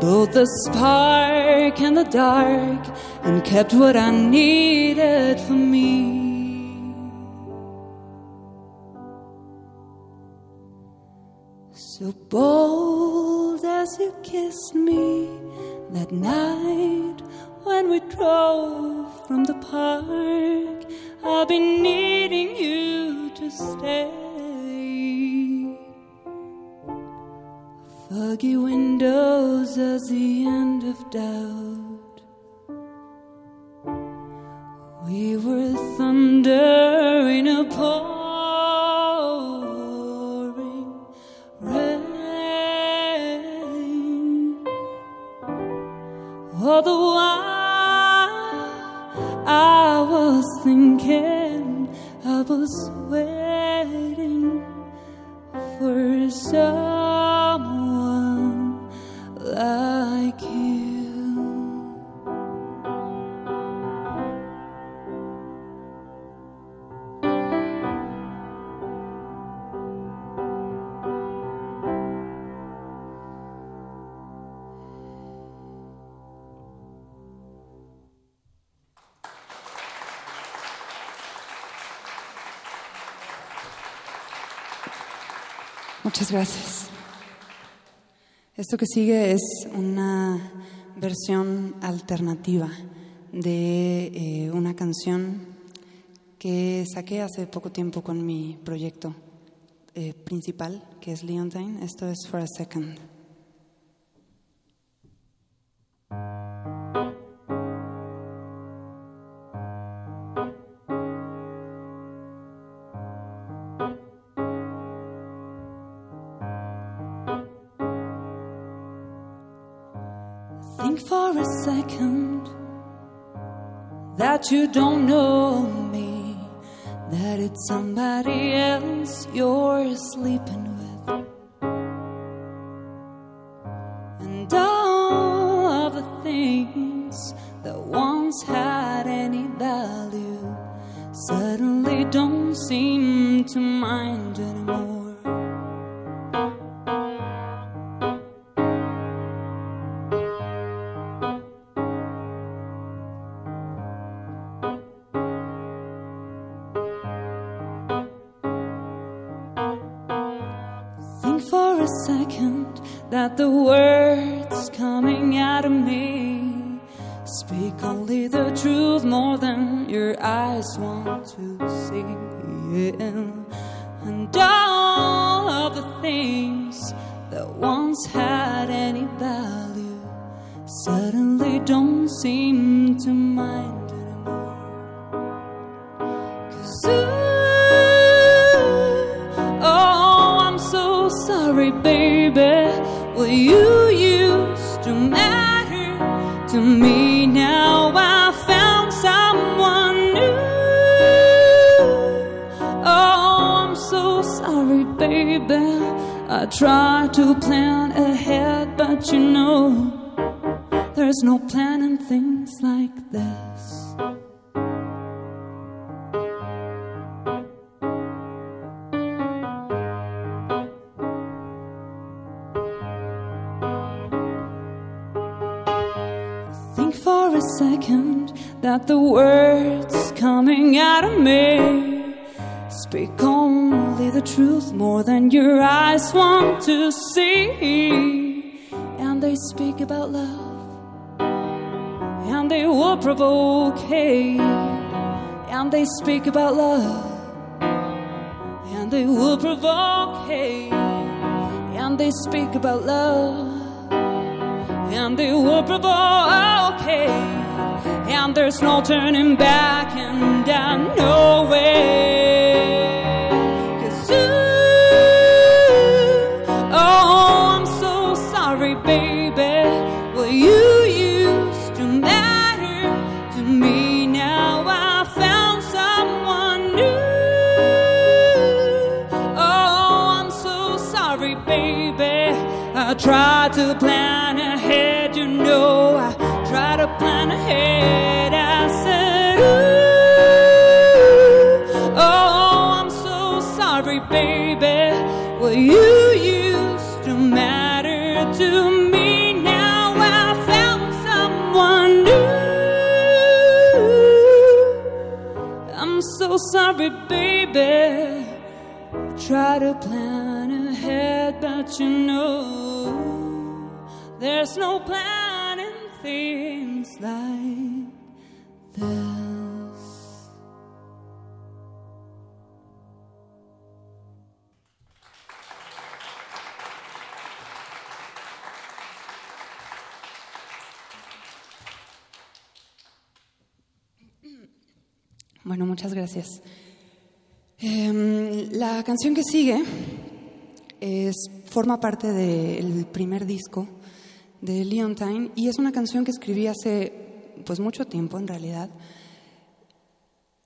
both the spark and the dark and kept what I needed for me. So bold as you kissed me that night when we drove from the park. I've been needing you to stay. Foggy windows as the end of doubt. We were thunder in a pole. the one weekend I was waiting for some. Gracias. Esto que sigue es una versión alternativa de eh, una canción que saqué hace poco tiempo con mi proyecto eh, principal, que es Leontine. Esto es For a Second. Second that you don't know me, that it's somebody else you're sleeping with. And all of the things that once had any value suddenly don't seem to mind anymore. That the words coming out of me speak only the truth more than your eyes want the words coming out of me speak only the truth more than your eyes want to see. And they speak about love, and they will provoke hate. And they speak about love, and they will provoke hate. And they speak about love and they will provoke hate. And there's no turning back, and know it. 'Cause you, oh, I'm so sorry, baby. Well, you used to matter to me. Now I found someone new. Oh, I'm so sorry, baby. I tried to plan baby. Try to plan ahead, but you know there's no planning things like this. Bueno, muchas gracias. Em, la canción que sigue es, forma parte del primer disco de Leontine y es una canción que escribí hace pues mucho tiempo en realidad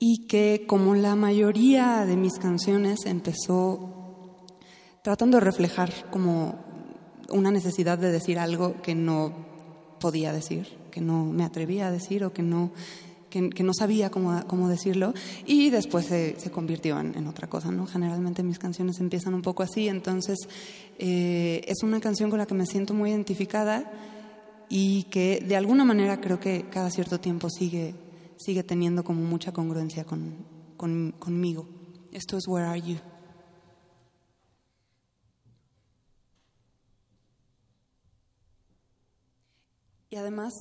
y que como la mayoría de mis canciones empezó tratando de reflejar como una necesidad de decir algo que no podía decir, que no me atrevía a decir o que no, que, que no sabía cómo, cómo, decirlo y después se, se convirtió en, en, otra cosa, ¿no? Generalmente mis canciones empiezan un poco así, entonces eh, es una canción con la que me siento muy identificada y que de alguna manera creo que cada cierto tiempo sigue, sigue teniendo como mucha congruencia con, con, conmigo. Esto es Where Are You? Y además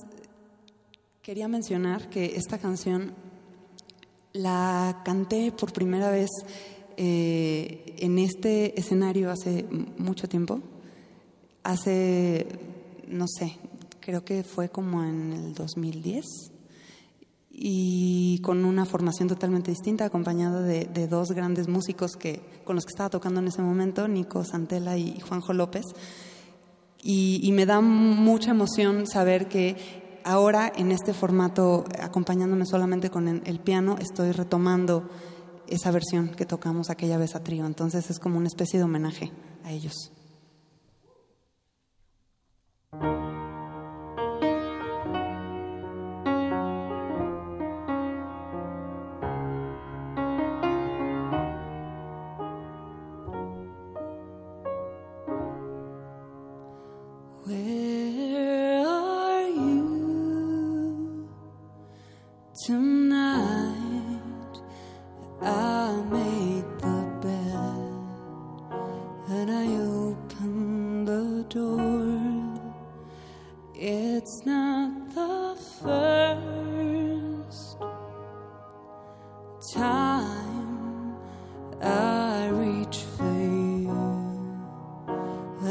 quería mencionar que esta canción la canté por primera vez eh, en este escenario hace mucho tiempo, hace, no sé, creo que fue como en el 2010 y con una formación totalmente distinta, acompañada de, de, dos grandes músicos que, con los que estaba tocando en ese momento, Nico Santela y Juanjo López. Y, y me da mucha emoción saber que ahora en este formato, acompañándome solamente con el piano, estoy retomando esa versión que tocamos aquella vez a trío. Entonces es como una especie de homenaje a ellos.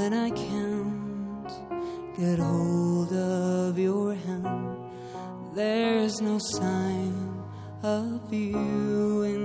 when I can't get hold of your hand. There's no sign of you in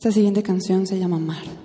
Esta siguiente canción se llama Mar.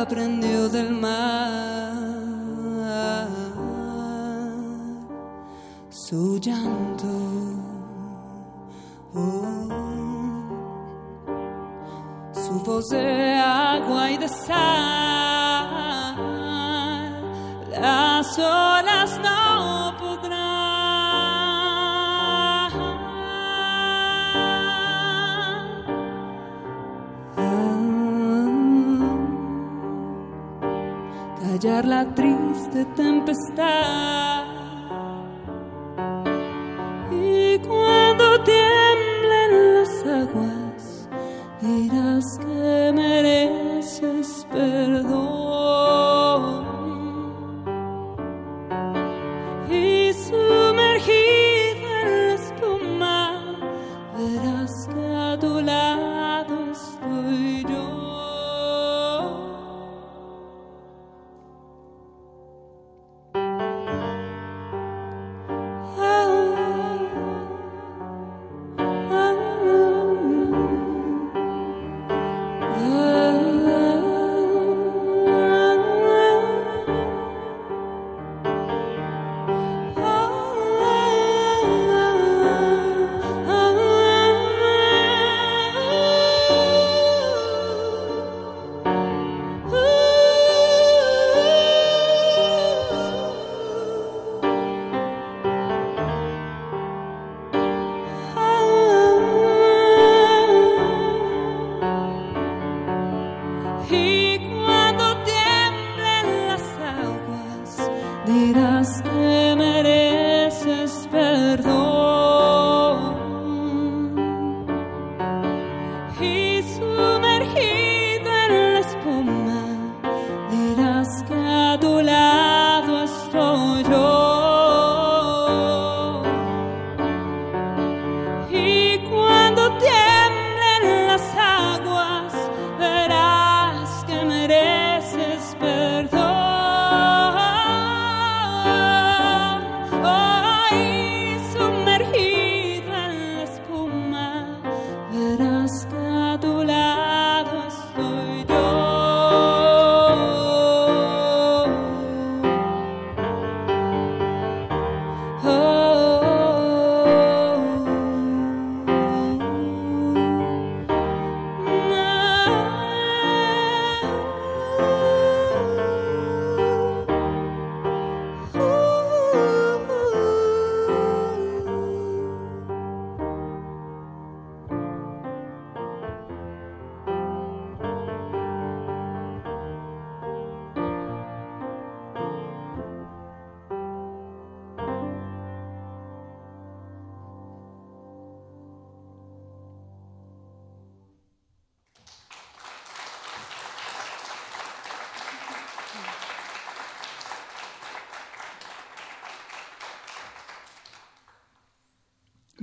aprendió del mar su llanto. Oh, su voz de agua y de sal, la soledad. la triste tempestad.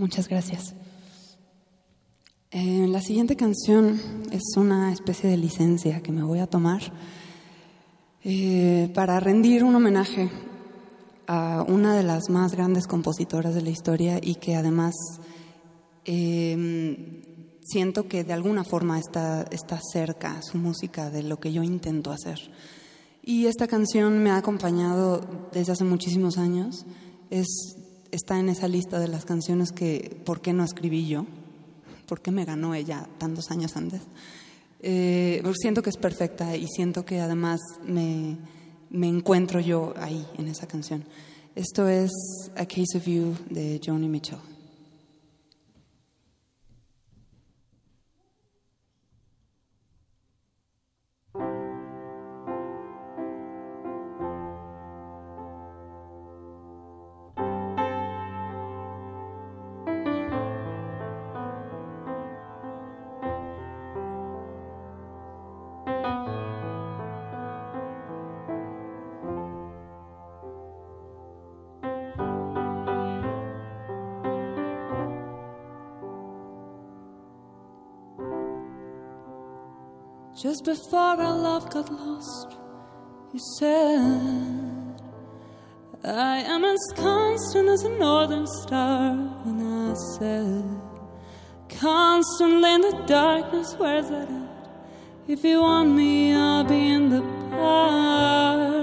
Muchas gracias. Eh, la siguiente canción es una especie de licencia que me voy a tomar eh, para rendir un homenaje a una de las más grandes compositoras de la historia y que además eh, siento que de alguna forma está, está cerca su música de lo que yo intento hacer. Y esta canción me ha acompañado desde hace muchísimos años. Es está en esa lista de las canciones que, ¿por qué no escribí yo? ¿Por qué me ganó ella tantos años antes? Eh, siento que es perfecta y siento que además me, me encuentro yo ahí en esa canción. Esto es A Case of You de Joni Mitchell. Just before our love got lost, you said, I am as constant as a northern star. And I said, Constantly in the darkness, where's that at? If you want me, I'll be in the park.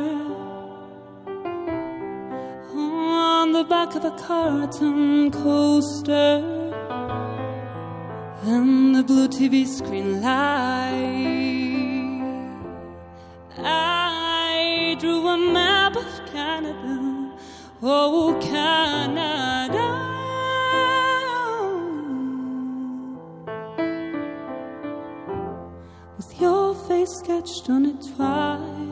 On the back of a carton coaster and the blue TV screen light. Oh Canada. With your face sketched on it twice.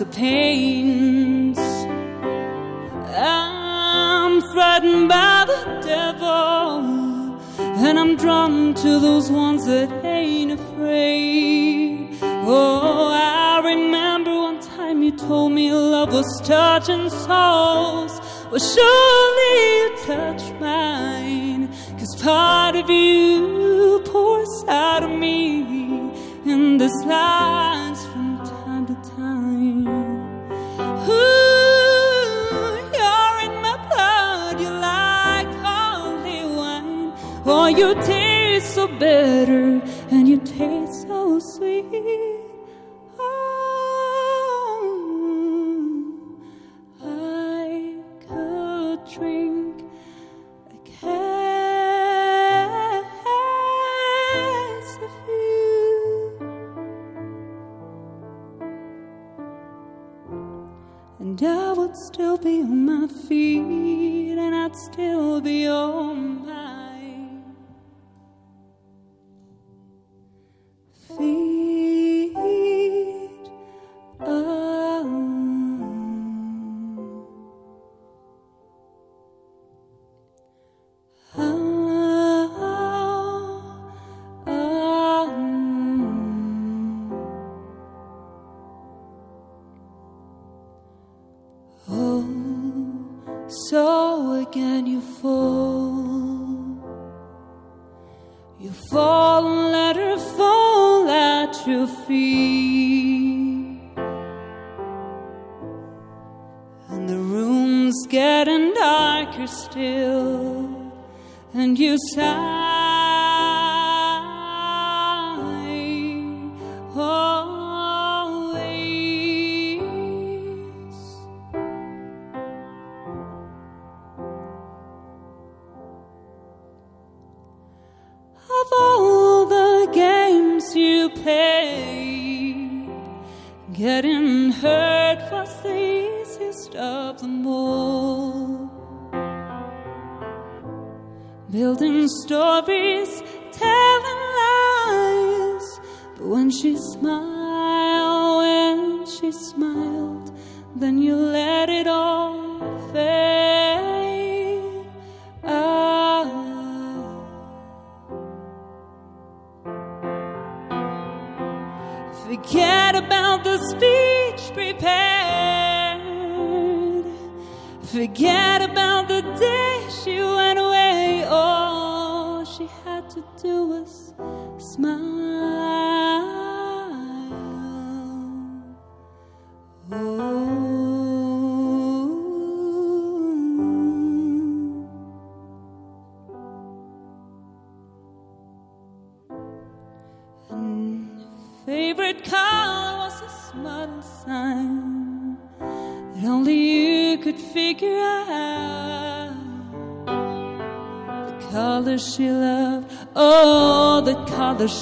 Live in I would still be on my feet, and I'd still be on my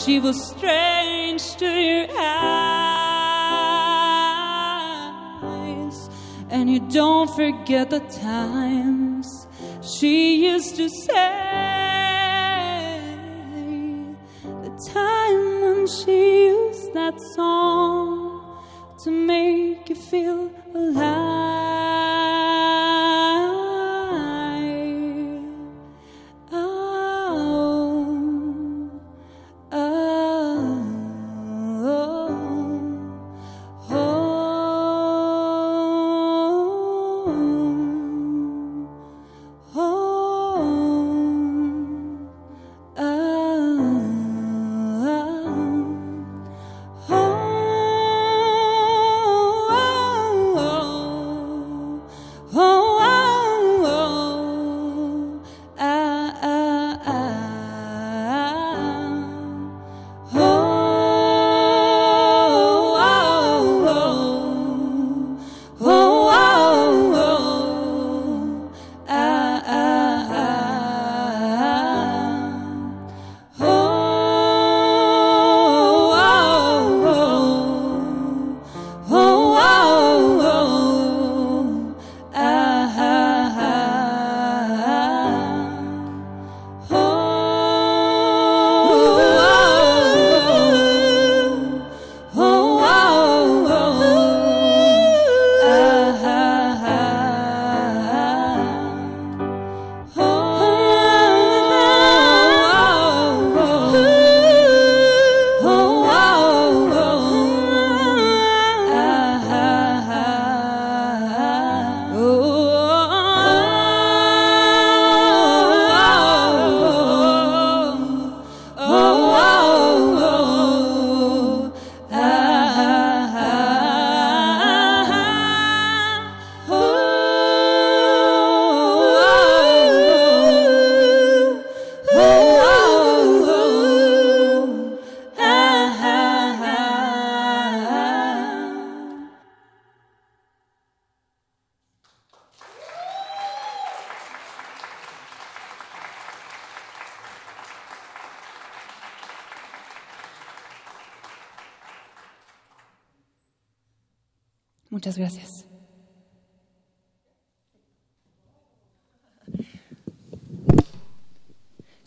she was strange to your eyes. And you don't forget the times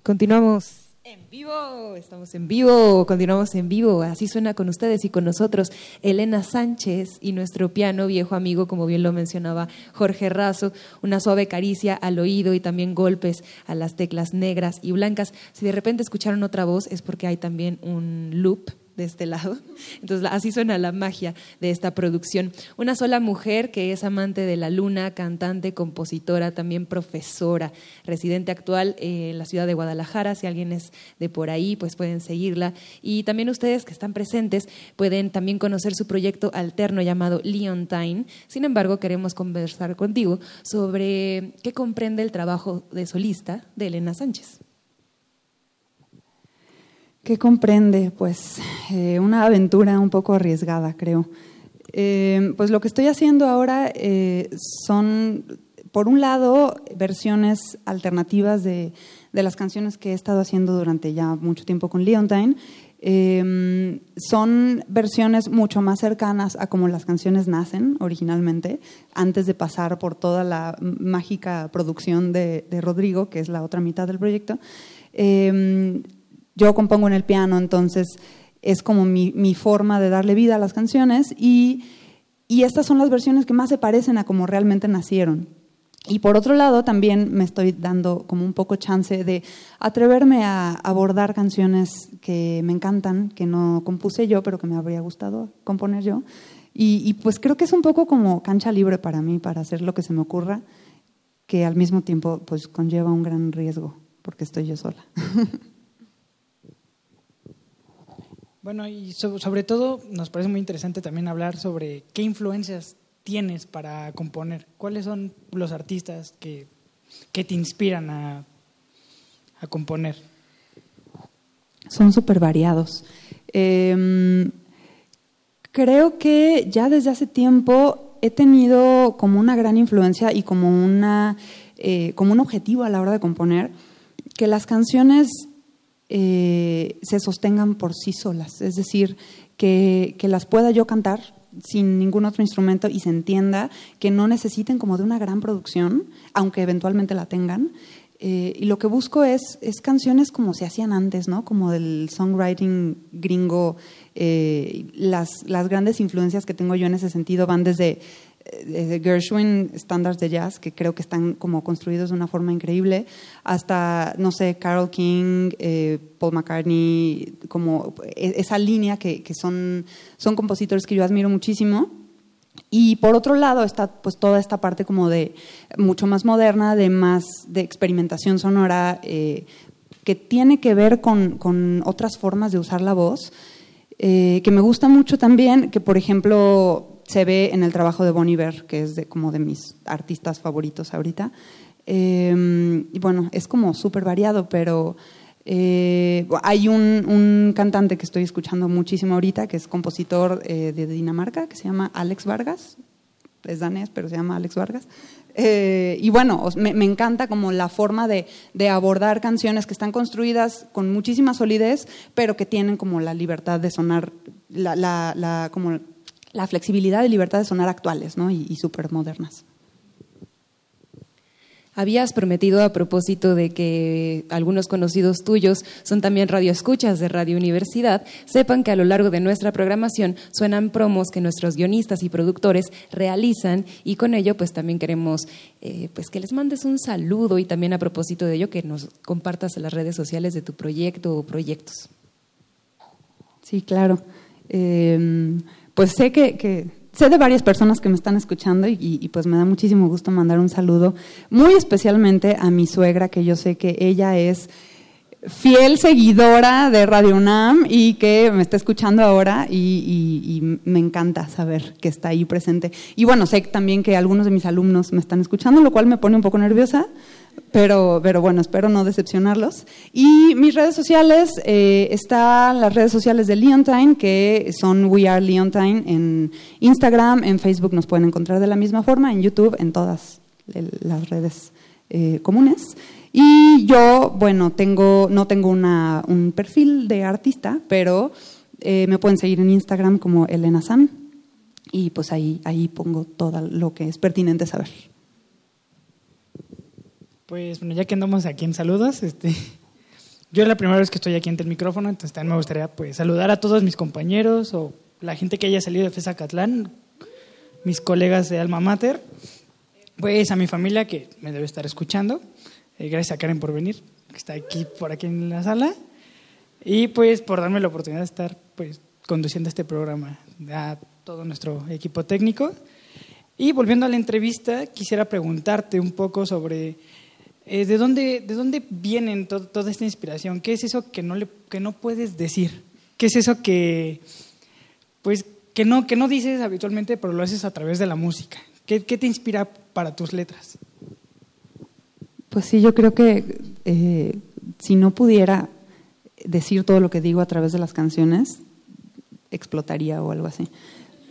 Continuamos en vivo, estamos en vivo, continuamos en vivo, así suena con ustedes y con nosotros Elena Sánchez y nuestro piano viejo amigo, como bien lo mencionaba Jorge Razo, una suave caricia al oído y también golpes a las teclas negras y blancas. Si de repente escucharon otra voz es porque hay también un loop de este lado. Entonces, así suena la magia de esta producción. Una sola mujer que es amante de la luna, cantante, compositora, también profesora, residente actual en la ciudad de Guadalajara. Si alguien es de por ahí, pues pueden seguirla. Y también ustedes que están presentes pueden también conocer su proyecto alterno llamado Leontine. Sin embargo, queremos conversar contigo sobre qué comprende el trabajo de solista de Elena Sánchez. ¿Qué comprende? Pues eh, una aventura un poco arriesgada, creo. Eh, pues lo que estoy haciendo ahora eh, son, por un lado, versiones alternativas de, de, las canciones que he estado haciendo durante ya mucho tiempo con Leontine. son versiones mucho más cercanas a como las canciones nacen originalmente, antes de pasar por toda la mágica producción de, de Rodrigo, que es la otra mitad del proyecto yo compongo en el piano, entonces es como mi, mi forma de darle vida a las canciones y, y, estas son las versiones que más se parecen a como realmente nacieron. Y por otro lado, también me estoy dando como un poco chance de atreverme a abordar canciones que me encantan, que no compuse yo, pero que me habría gustado componer yo. Y, y pues creo que es un poco como cancha libre para mí, para hacer lo que se me ocurra, que al mismo tiempo pues conlleva un gran riesgo, porque estoy yo sola. Bueno, y sobre todo nos parece muy interesante también hablar sobre qué influencias tienes para componer. ¿Cuáles son los artistas que, que te inspiran a, a componer? Son súper variados. Eh, creo que ya desde hace tiempo he tenido como una gran influencia y como, una, eh, como un objetivo a la hora de componer que las canciones eh, se sostengan por sí solas, es decir, que, que, las pueda yo cantar sin ningún otro instrumento y se entienda que no necesiten como de una gran producción, aunque eventualmente la tengan. Eh, y lo que busco es, es canciones como se hacían antes, ¿no? Como del songwriting gringo. Eh, las, las grandes influencias que tengo yo en ese sentido van desde desde Gershwin, estándares de jazz, que creo que están como construidos de una forma increíble, hasta, no sé, Carol King, eh, Paul McCartney, como e, esa línea que, que, son, son compositores que yo admiro muchísimo. Y por otro lado está pues toda esta parte como de mucho más moderna, de más de experimentación sonora, eh, que tiene que ver con, con, otras formas de usar la voz, eh, que me gusta mucho también, que por ejemplo se ve en el trabajo de Bonnie Iver, que es de, como de mis artistas favoritos ahorita. Eh, y bueno, es como súper variado, pero eh, hay un, un, cantante que estoy escuchando muchísimo ahorita, que es compositor eh, de Dinamarca, que se llama Alex Vargas. Es danés, pero se llama Alex Vargas. Eh, y bueno, me, me, encanta como la forma de, de, abordar canciones que están construidas con muchísima solidez, pero que tienen como la libertad de sonar, la, la, la como la flexibilidad y libertad de sonar actuales ¿no? y, y súper modernas. Habías prometido a propósito de que algunos conocidos tuyos son también radioescuchas de Radio Universidad, sepan que a lo largo de nuestra programación suenan promos que nuestros guionistas y productores realizan y con ello pues también queremos eh, pues que les mandes un saludo y también a propósito de ello que nos compartas en las redes sociales de tu proyecto o proyectos. Sí, claro. Eh, pues sé que, que, sé de varias personas que me están escuchando y, pues me da muchísimo gusto mandar un saludo muy especialmente a mi suegra, que yo sé que ella es fiel seguidora de Radio UNAM y que me está escuchando ahora y, y, y, me encanta saber que está ahí presente. Y bueno, sé también que algunos de mis alumnos me están escuchando, lo cual me pone un poco nerviosa, pero, pero bueno, espero no decepcionarlos. Y mis redes sociales, eh, están las redes sociales de Leontine, que son We Are Leontine en Instagram, en Facebook nos pueden encontrar de la misma forma, en YouTube, en todas las redes eh, comunes. Y yo, bueno, tengo, no tengo una, un perfil de artista, pero eh, me pueden seguir en Instagram como Elena San y pues ahí, ahí pongo todo lo que es pertinente saber. Pues bueno, ya que andamos aquí en saludos, este, yo es la primera vez que estoy aquí ante el micrófono, entonces también me gustaría pues saludar a todos mis compañeros o la gente que haya salido de FESA Catlán, mis colegas de Alma Mater, pues a mi familia que me debe estar escuchando, eh, gracias a Karen por venir, que está aquí por aquí en la sala, y pues por darme la oportunidad de estar pues conduciendo este programa, a todo nuestro equipo técnico. Y volviendo a la entrevista, quisiera preguntarte un poco sobre eh, ¿de, dónde, de dónde viene toda esta inspiración. ¿Qué es eso que no, le, que no puedes decir? ¿Qué es eso que, pues, que, no, que no dices habitualmente, pero lo haces a través de la música? ¿Qué, qué te inspira para tus letras? Pues sí, yo creo que eh, si no pudiera decir todo lo que digo a través de las canciones, explotaría o algo así.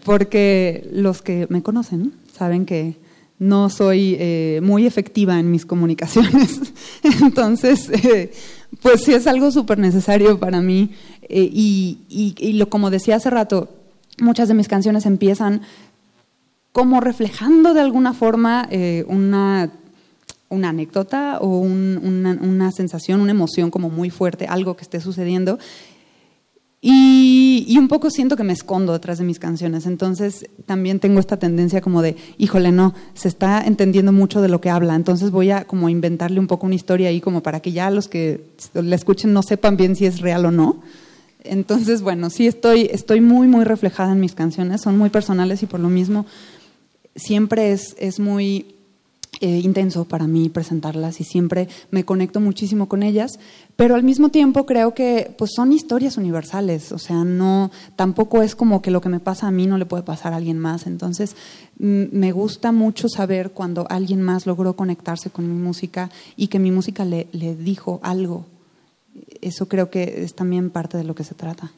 Porque los que me conocen saben que no soy eh, muy efectiva en mis comunicaciones. Entonces, eh, pues sí es algo súper necesario para mí. Eh, y, y, lo, como decía hace rato, muchas de mis canciones empiezan como reflejando de alguna forma una, una, anécdota o una, una sensación, una emoción como muy fuerte, algo que esté sucediendo. Y, un poco siento que me escondo detrás de mis canciones. Entonces también tengo esta tendencia como de, híjole, no, se está entendiendo mucho de lo que habla. Entonces voy a como inventarle un poco una historia ahí como para que ya los que la escuchen no sepan bien si es real o no. Entonces, bueno, sí estoy, estoy muy, muy reflejada en mis canciones. Son muy personales y por lo mismo siempre es, es muy eh, intenso para mí presentarlas y siempre me conecto muchísimo con ellas, pero al mismo tiempo creo que pues son historias universales, o sea, no tampoco es como que lo que me pasa a mí no le puede pasar a alguien más, entonces me gusta mucho saber cuando alguien más logró conectarse con mi música y que mi música le, le dijo algo. Eso creo que es también parte de lo que se trata.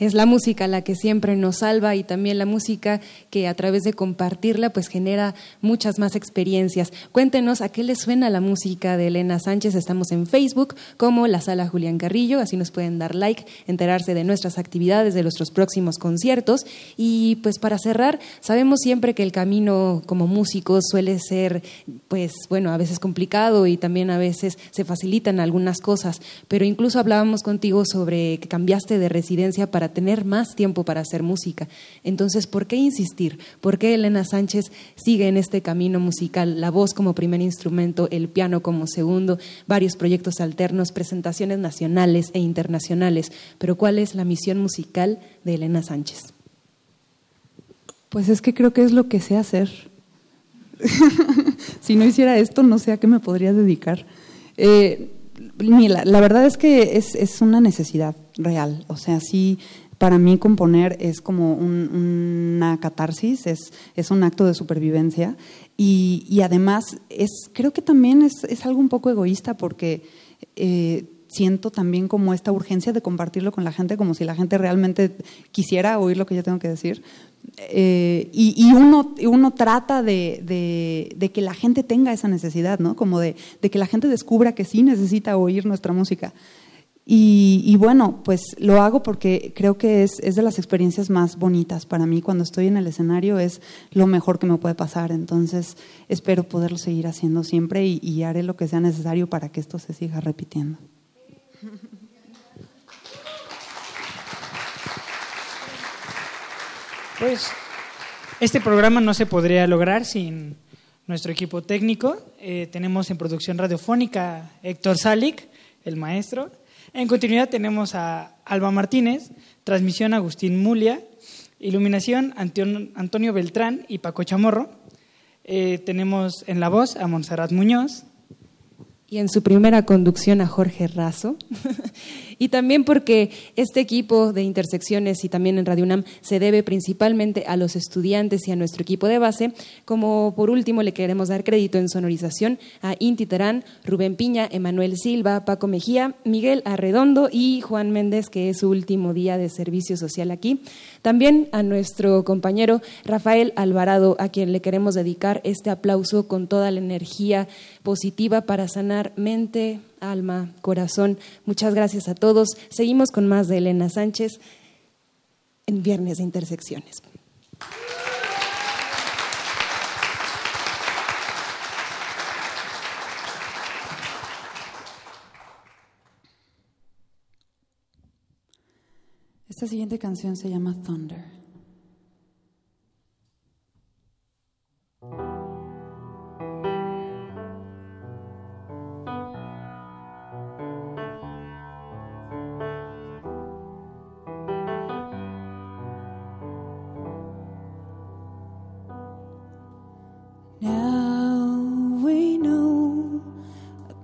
Es la música la que siempre nos salva y también la música que a través de compartirla pues genera muchas más experiencias. Cuéntenos a qué le suena la música de Elena Sánchez. Estamos en Facebook como la Sala Julián Carrillo, así nos pueden dar like, enterarse de nuestras actividades, de nuestros próximos conciertos. Y pues para cerrar, sabemos siempre que el camino como músicos suele ser pues bueno, a veces complicado y también a veces se facilitan algunas cosas, pero incluso hablábamos contigo sobre que cambiaste de residencia para tener más tiempo para hacer música. Entonces, ¿por qué insistir? ¿Por qué Elena Sánchez sigue en este camino musical? La voz como primer instrumento, el piano como segundo, varios proyectos alternos, presentaciones nacionales e internacionales. Pero ¿cuál es la misión musical de Elena Sánchez? Pues es que creo que es lo que sé hacer. si no hiciera esto, no sé a qué me podría dedicar. Eh, la, verdad es que es, es, una necesidad real. O sea, sí, para mí componer es como una catarsis, es, un acto de supervivencia y, además es, creo que también es, algo un poco egoísta porque eh, siento también como esta urgencia de compartirlo con la gente, como si la gente realmente quisiera oír lo que yo tengo que decir. Eh, y, uno, trata de, que la gente tenga esa necesidad, ¿no? Como de que la gente descubra que sí necesita oír nuestra música. Y, bueno, pues lo hago porque creo que es, es, de las experiencias más bonitas para mí. Cuando estoy en el escenario es lo mejor que me puede pasar. Entonces espero poderlo seguir haciendo siempre y, haré lo que sea necesario para que esto se siga repitiendo. Pues este programa no se podría lograr sin nuestro equipo técnico. Eh, tenemos en producción radiofónica Héctor Salik, el maestro, en continuidad tenemos a Alba Martínez, transmisión Agustín Mulia, iluminación Antonio Beltrán y Paco Chamorro. Eh, tenemos en la voz a Montserrat Muñoz, y en su primera conducción a Jorge Razo. y también porque este equipo de intersecciones y también en Radio UNAM se debe principalmente a los estudiantes y a nuestro equipo de base. Como por último le queremos dar crédito en sonorización a Inti Terán, Rubén Piña, Emanuel Silva, Paco Mejía, Miguel Arredondo y Juan Méndez, que es su último día de servicio social aquí. También a nuestro compañero Rafael Alvarado, a quien le queremos dedicar este aplauso con toda la energía positiva para sanar mente, alma, corazón. Muchas gracias a todos. Seguimos con más de Elena Sánchez en Viernes de Intersecciones. Esta siguiente canción se llama Thunder.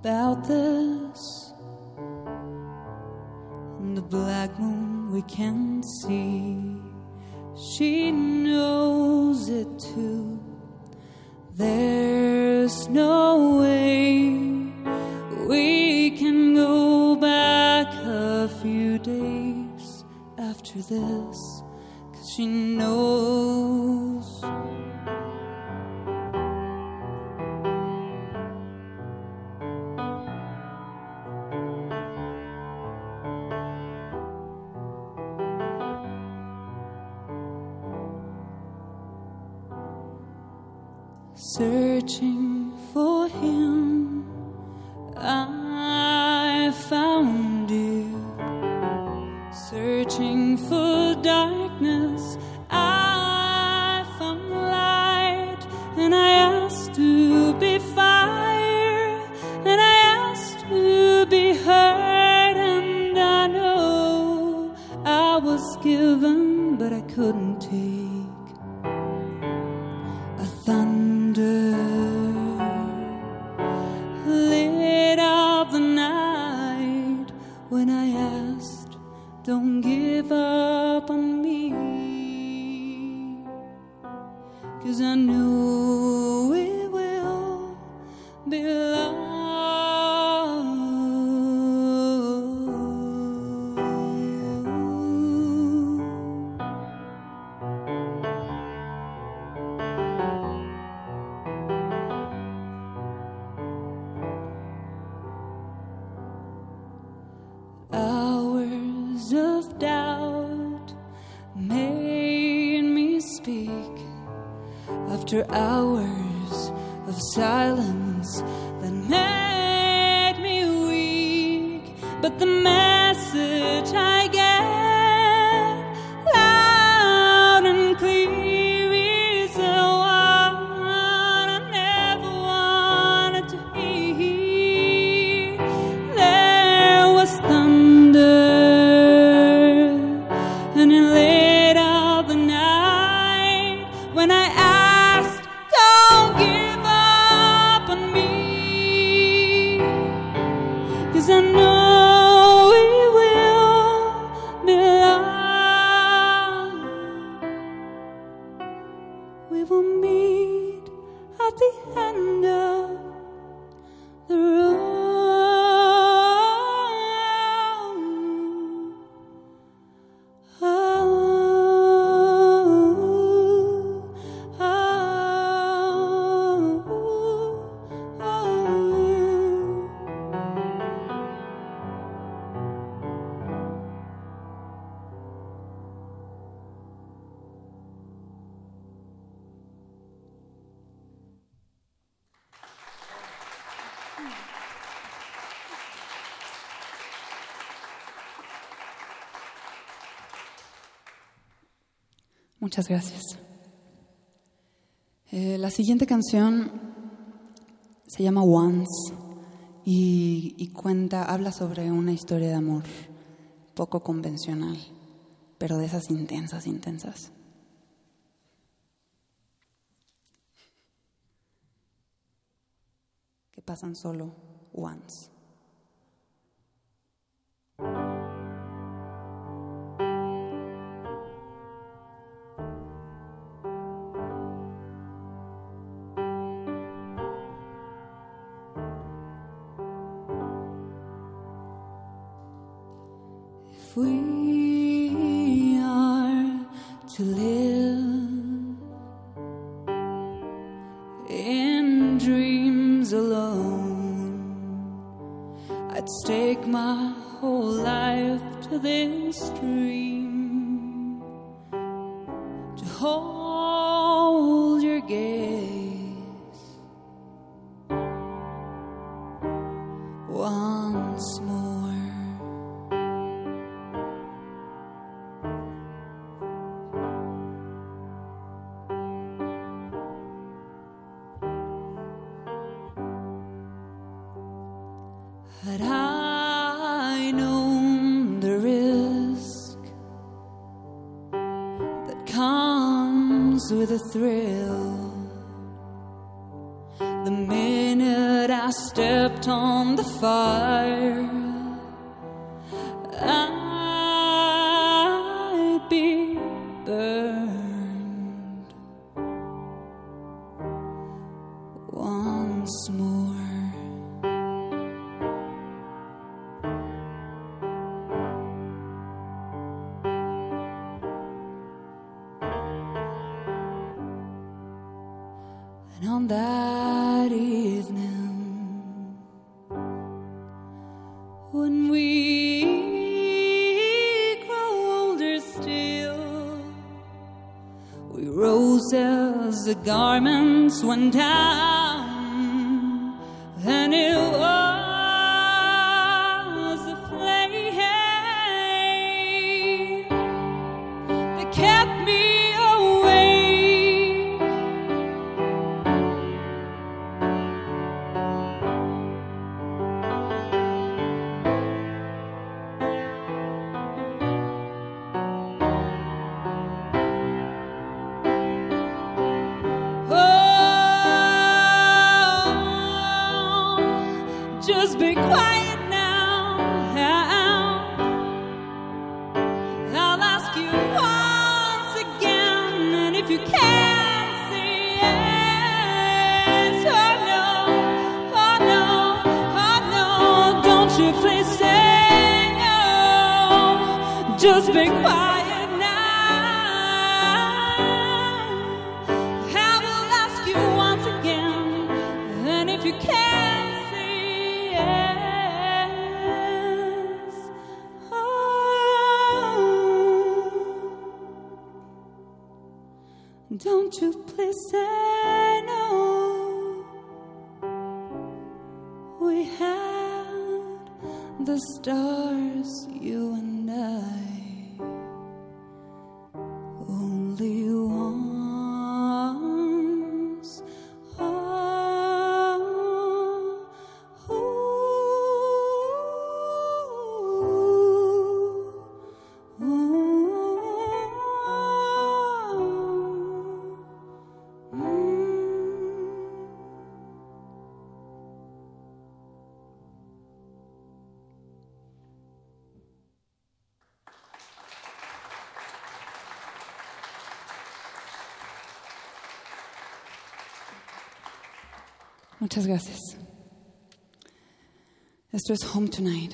about this? And the black moon we can see she knows it too. There's no way we can go back a few days after this cause she knows Muchas gracias. Eh, la siguiente canción se llama Once y, y cuenta, habla sobre una historia de amor poco convencional, pero de esas intensas, intensas. que pasan solo once. this dream to hold. one time. Muchas gracias. Esto es Home Tonight.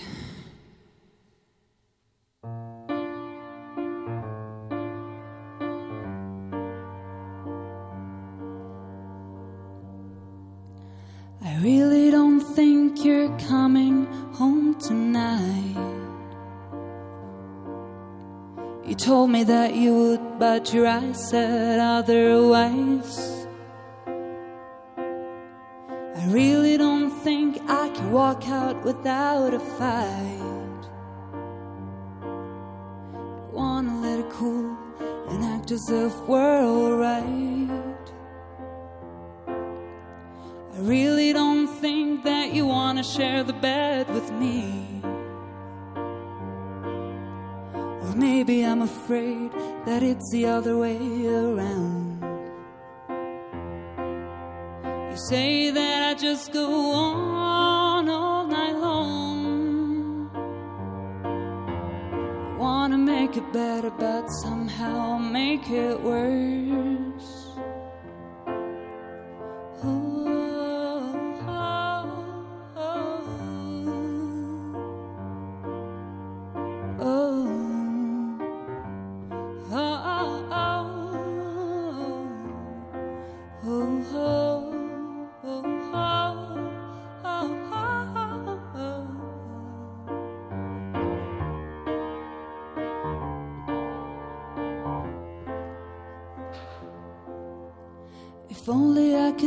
I really don't think you're coming home tonight. You told me that you would, but your eyes said otherwise. without a fight.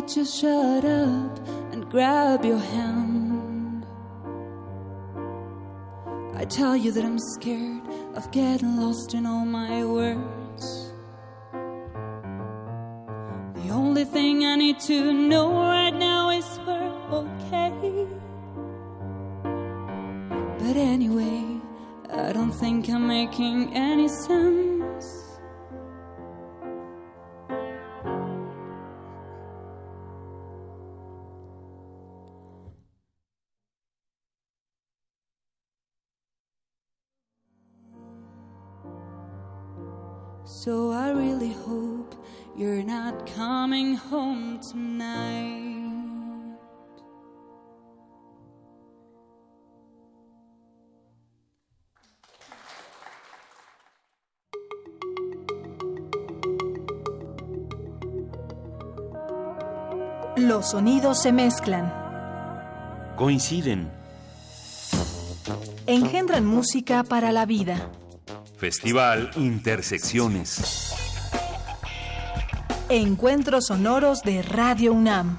just shut up and grab your hand. I tell you that I'm scared of getting lost in all my words. The only thing I need to know So I really hope you're not coming home tonight. Los sonidos se mezclan, Coinciden. engendran música para la vida. Festival Intersecciones. Encuentros sonoros de Radio UNAM.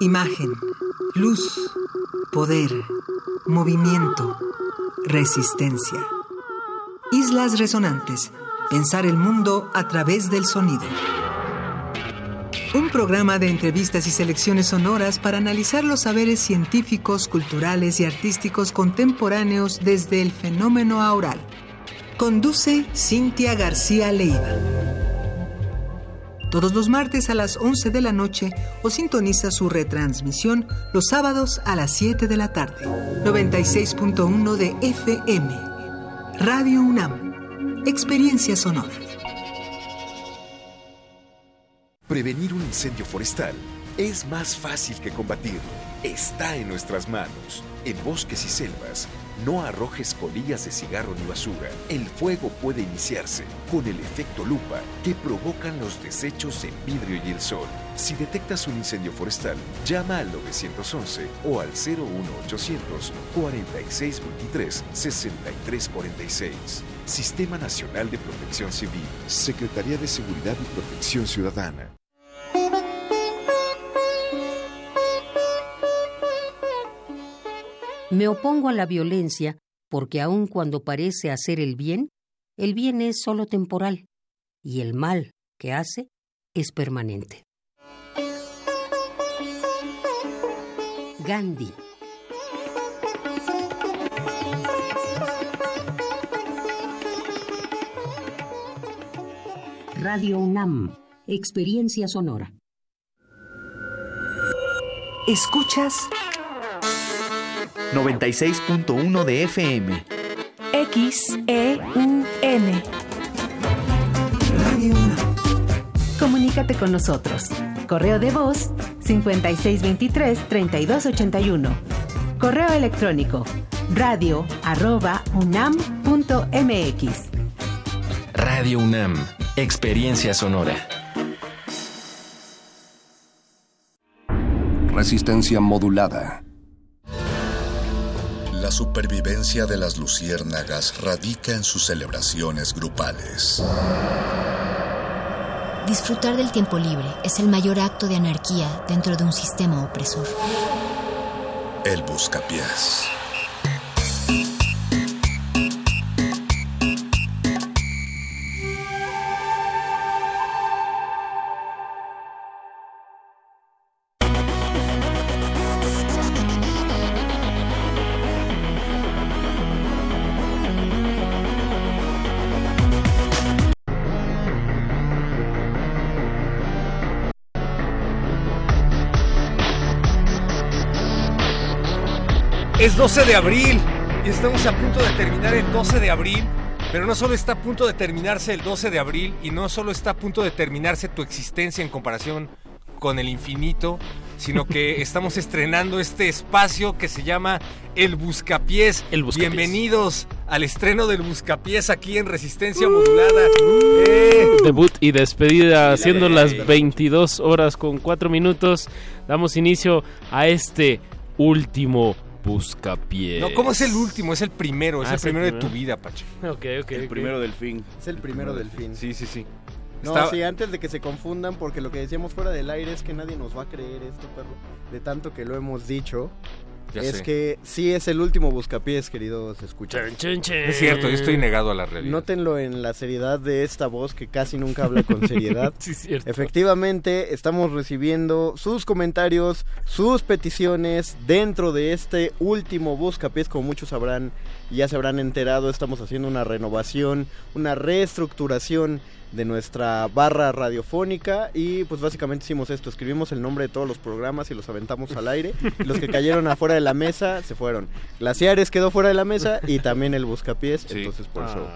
Imagen, luz, poder, movimiento, resistencia. Islas Resonantes. Pensar el mundo a través del sonido. Un programa de entrevistas y selecciones sonoras para analizar los saberes científicos, culturales y artísticos contemporáneos desde el fenómeno aural. Conduce Cintia García Leiva. Todos los martes a las 11 de la noche o sintoniza su retransmisión los sábados a las 7 de la tarde. 96.1 de FM. Radio UNAM. Experiencia sonora. Prevenir un incendio forestal es más fácil que combatirlo. Está en nuestras manos. En bosques y selvas, no arrojes colillas de cigarro ni basura. El fuego puede iniciarse con el efecto lupa que provocan los desechos en vidrio y el sol. Si detectas un incendio forestal, llama al 911 o al 01800 4623 6346. Sistema Nacional de Protección Civil. Secretaría de Seguridad y Protección Ciudadana. Me opongo a la violencia porque aun cuando parece hacer el bien, el bien es solo temporal y el mal que hace es permanente. Gandhi. Radio UNAM, Experiencia Sonora. Escuchas 96.1 de FM. X E U N. Comunícate con nosotros. Correo de voz 5623-3281. Correo electrónico radio arroba unam.mx. Radio UNAM, Experiencia Sonora. Resistencia modulada. La supervivencia de las luciérnagas radica en sus celebraciones grupales. Disfrutar del tiempo libre es el mayor acto de anarquía dentro de un sistema opresor. El buscapiés. 12 de abril y estamos a punto de terminar el 12 de abril, pero no solo está a punto de terminarse el 12 de abril y no solo está a punto de terminarse tu existencia en comparación con el infinito, sino que estamos estrenando este espacio que se llama El Buscapiés. El Buscapiés. Bienvenidos al estreno del Buscapiés aquí en Resistencia Modulada. ¡Eh! Debut y despedida, siendo las 22 horas con 4 minutos. Damos inicio a este último buscapiés. No, ¿cómo es el último? Es el primero, es Ah, el es el primero de tu vida, Pache. Ok, ok. El primero del fin. Es el primero del fin. Sí, sí, sí. No, Está- sí, antes de que se confundan, porque lo que decíamos fuera del aire es que nadie nos va a creer esto, perro. De tanto que lo hemos dicho. Ya es sé. que sí es el último buscapiés, queridos escuchas. Es cierto, yo estoy negado a la realidad. Nótenlo en la seriedad de esta voz que casi nunca habla con seriedad. Sí, cierto. Efectivamente, estamos recibiendo sus comentarios, sus peticiones dentro de este último buscapiés, como muchos sabrán y ya se habrán enterado, estamos haciendo una renovación, una reestructuración de nuestra barra radiofónica y pues básicamente hicimos esto, escribimos el nombre de todos los programas y los aventamos al aire, y los que cayeron afuera de la mesa se fueron. Glaciares quedó fuera de la mesa y también el buscapiés, entonces por eso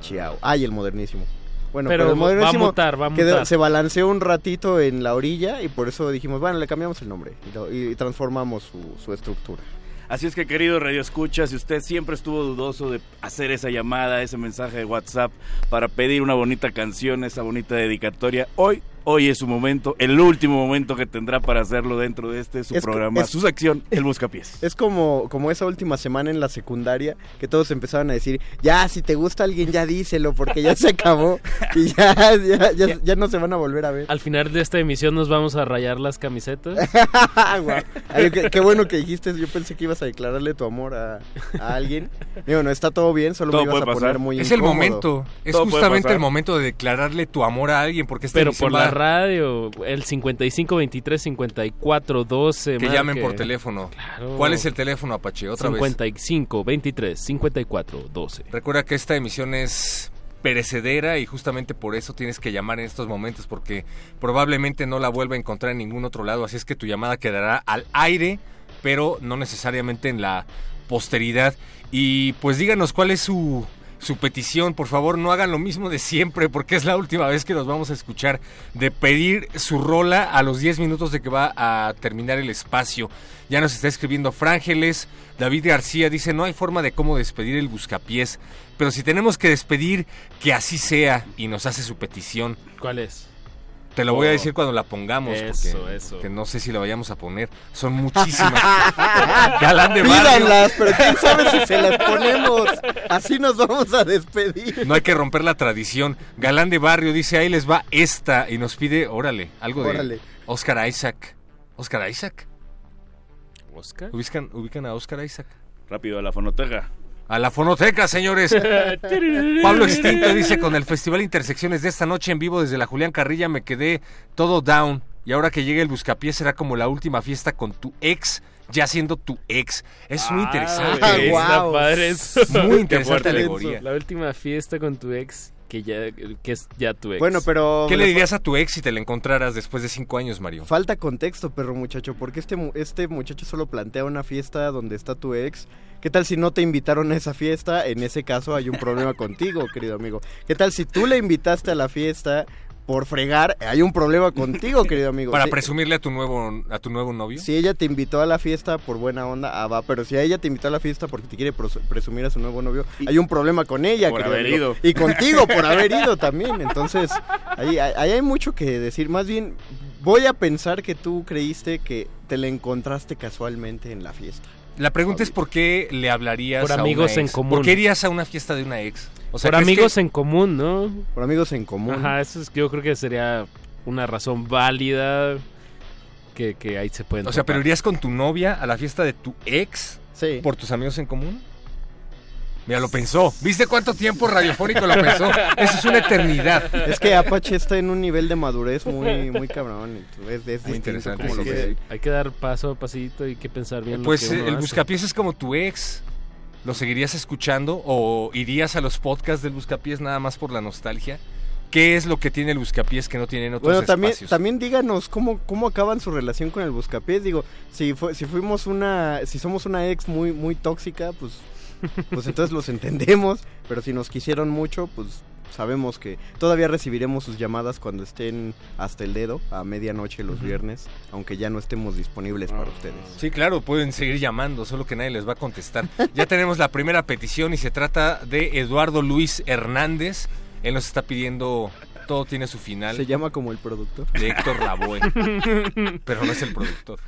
Chiao. Ah, y el modernísimo. Bueno, Pero pero, el va a mutar, va a quedó- mutar. se balanceó un ratito en la orilla y por eso dijimos, bueno, le cambiamos el nombre y, lo- y transformamos su, su estructura. Así es que, querido Radio Escucha, si usted siempre estuvo dudoso de hacer esa llamada, ese mensaje de WhatsApp para pedir una bonita canción, esa bonita dedicatoria, hoy, hoy es su momento, el último momento que tendrá para hacerlo dentro de este su Es programa, es- su sección, El Buscapiés. Es como, como esa última semana en la secundaria que todos empezaban a decir, ya, si te gusta alguien, ya díselo porque ya se acabó y ya, ya, ya, ya no se van a volver a ver. Al final de esta emisión nos vamos a rayar las camisetas. Ay, qué, qué bueno que dijiste, yo pensé que ibas a declararle tu amor a, a alguien. Digo, no, está todo bien, solo Todo me ibas a poner pasar. muy Es el momento, es Todo justamente el momento de declararle tu amor a alguien, porque esta Pero emisión por la va- radio, el 55 23 54 12. que marque. llamen por teléfono. Claro. ¿Cuál es el teléfono, Apache? Otra vez. 55 23 54 12. Recuerda que esta emisión es perecedera y justamente por eso tienes que llamar en estos momentos porque probablemente no la vuelva a encontrar en ningún otro lado, así es que tu llamada quedará al aire, pero no necesariamente en la posteridad. Y pues díganos cuál es su su petición, por favor, no hagan lo mismo de siempre porque es la última vez que nos vamos a escuchar de pedir su rola a los 10 minutos de que va a terminar el espacio. Ya nos está escribiendo Frángeles, David García dice, no hay forma de cómo despedir el buscapiés, pero si tenemos que despedir, que así sea y nos hace su petición. ¿Cuál es? Te lo voy a Oh. decir cuando la pongamos, Eso, porque eso. que no sé si la vayamos a poner. Son muchísimas. Galán de barrio. Pídanlas, pero quién sabe si se las ponemos. Así nos vamos a despedir. No hay que romper la tradición. Galán de barrio dice, ahí les va esta y nos pide, órale, algo de Órale. Oscar Isaac. Oscar Isaac. ¿Oscar? ¿Ubican, ubican a Oscar Isaac? Rápido a la fonoteca. A la fonoteca, señores. Pablo Extinto dice, con el Festival Intersecciones de esta noche en vivo desde la Julián Carrilla me quedé todo down. Y ahora que llegue el buscapié será como la última fiesta con tu ex, ya siendo tu ex. Es muy interesante. Ah, eso. Muy interesante alegoría. La última fiesta con tu ex, que ya que es ya tu ex. Bueno, pero... ¿Qué le dirías a tu ex si te la encontraras después de cinco años, Mario? Falta contexto, perro muchacho, porque este, mu- este muchacho solo plantea una fiesta donde está tu ex. ¿Qué tal si no te invitaron a esa fiesta? En ese caso hay un problema contigo, querido amigo. ¿Qué tal si tú le invitaste a la fiesta por fregar? Hay un problema contigo, querido amigo. Para Sí, presumirle a tu nuevo a tu nuevo novio. Si ella te invitó a la fiesta por buena onda, ah, va, pero si a ella te invitó a la fiesta porque te quiere presumir a su nuevo novio, hay un problema con ella, Por querido haber amigo. ido. Y contigo por haber ido también. Entonces, ahí- ahí hay mucho que decir. Más bien, voy a pensar que tú creíste que te la encontraste casualmente en la fiesta. La pregunta es por qué le hablarías Por a una amigos en común. ¿Por qué irías a una fiesta de una ex? O sea, Por ¿crees amigos que- en común, ¿no? Por amigos en común. Ajá, eso es, yo creo que sería una razón válida que, que ahí se pueden O sea, pero irías con tu novia a la fiesta de tu ex Sí. por tus amigos en común. Mira, lo pensó. ¿Viste cuánto tiempo radiofónico lo pensó? Eso es una eternidad. Es que Apache está en un nivel de madurez muy, muy cabrón. Es, es distinto interesante, como lo ves. sí. Hay que dar paso a pasito, hay que pensar bien lo Pues que eh, uno el. Buscapiés es como tu ex. ¿Lo seguirías escuchando o irías a los podcasts del Buscapiés nada más por la nostalgia? ¿Qué es lo que tiene el Buscapiés que no tienen otros Bueno, también, espacios? también díganos cómo, cómo acaban su relación con el Buscapiés. Digo, si fue, si fuimos una, si somos una ex muy, muy tóxica, pues, pues entonces los entendemos. Pero si nos quisieron mucho, pues sabemos que todavía recibiremos sus llamadas cuando estén hasta el dedo a medianoche los viernes, aunque ya no estemos disponibles para ustedes. Sí, claro, pueden seguir llamando, solo que nadie les va a contestar. Ya tenemos la primera petición y se trata de Eduardo Luis Hernández. Él nos está pidiendo Todo tiene su final. Se llama como el productor. De Héctor Lavoe. pero no es el productor.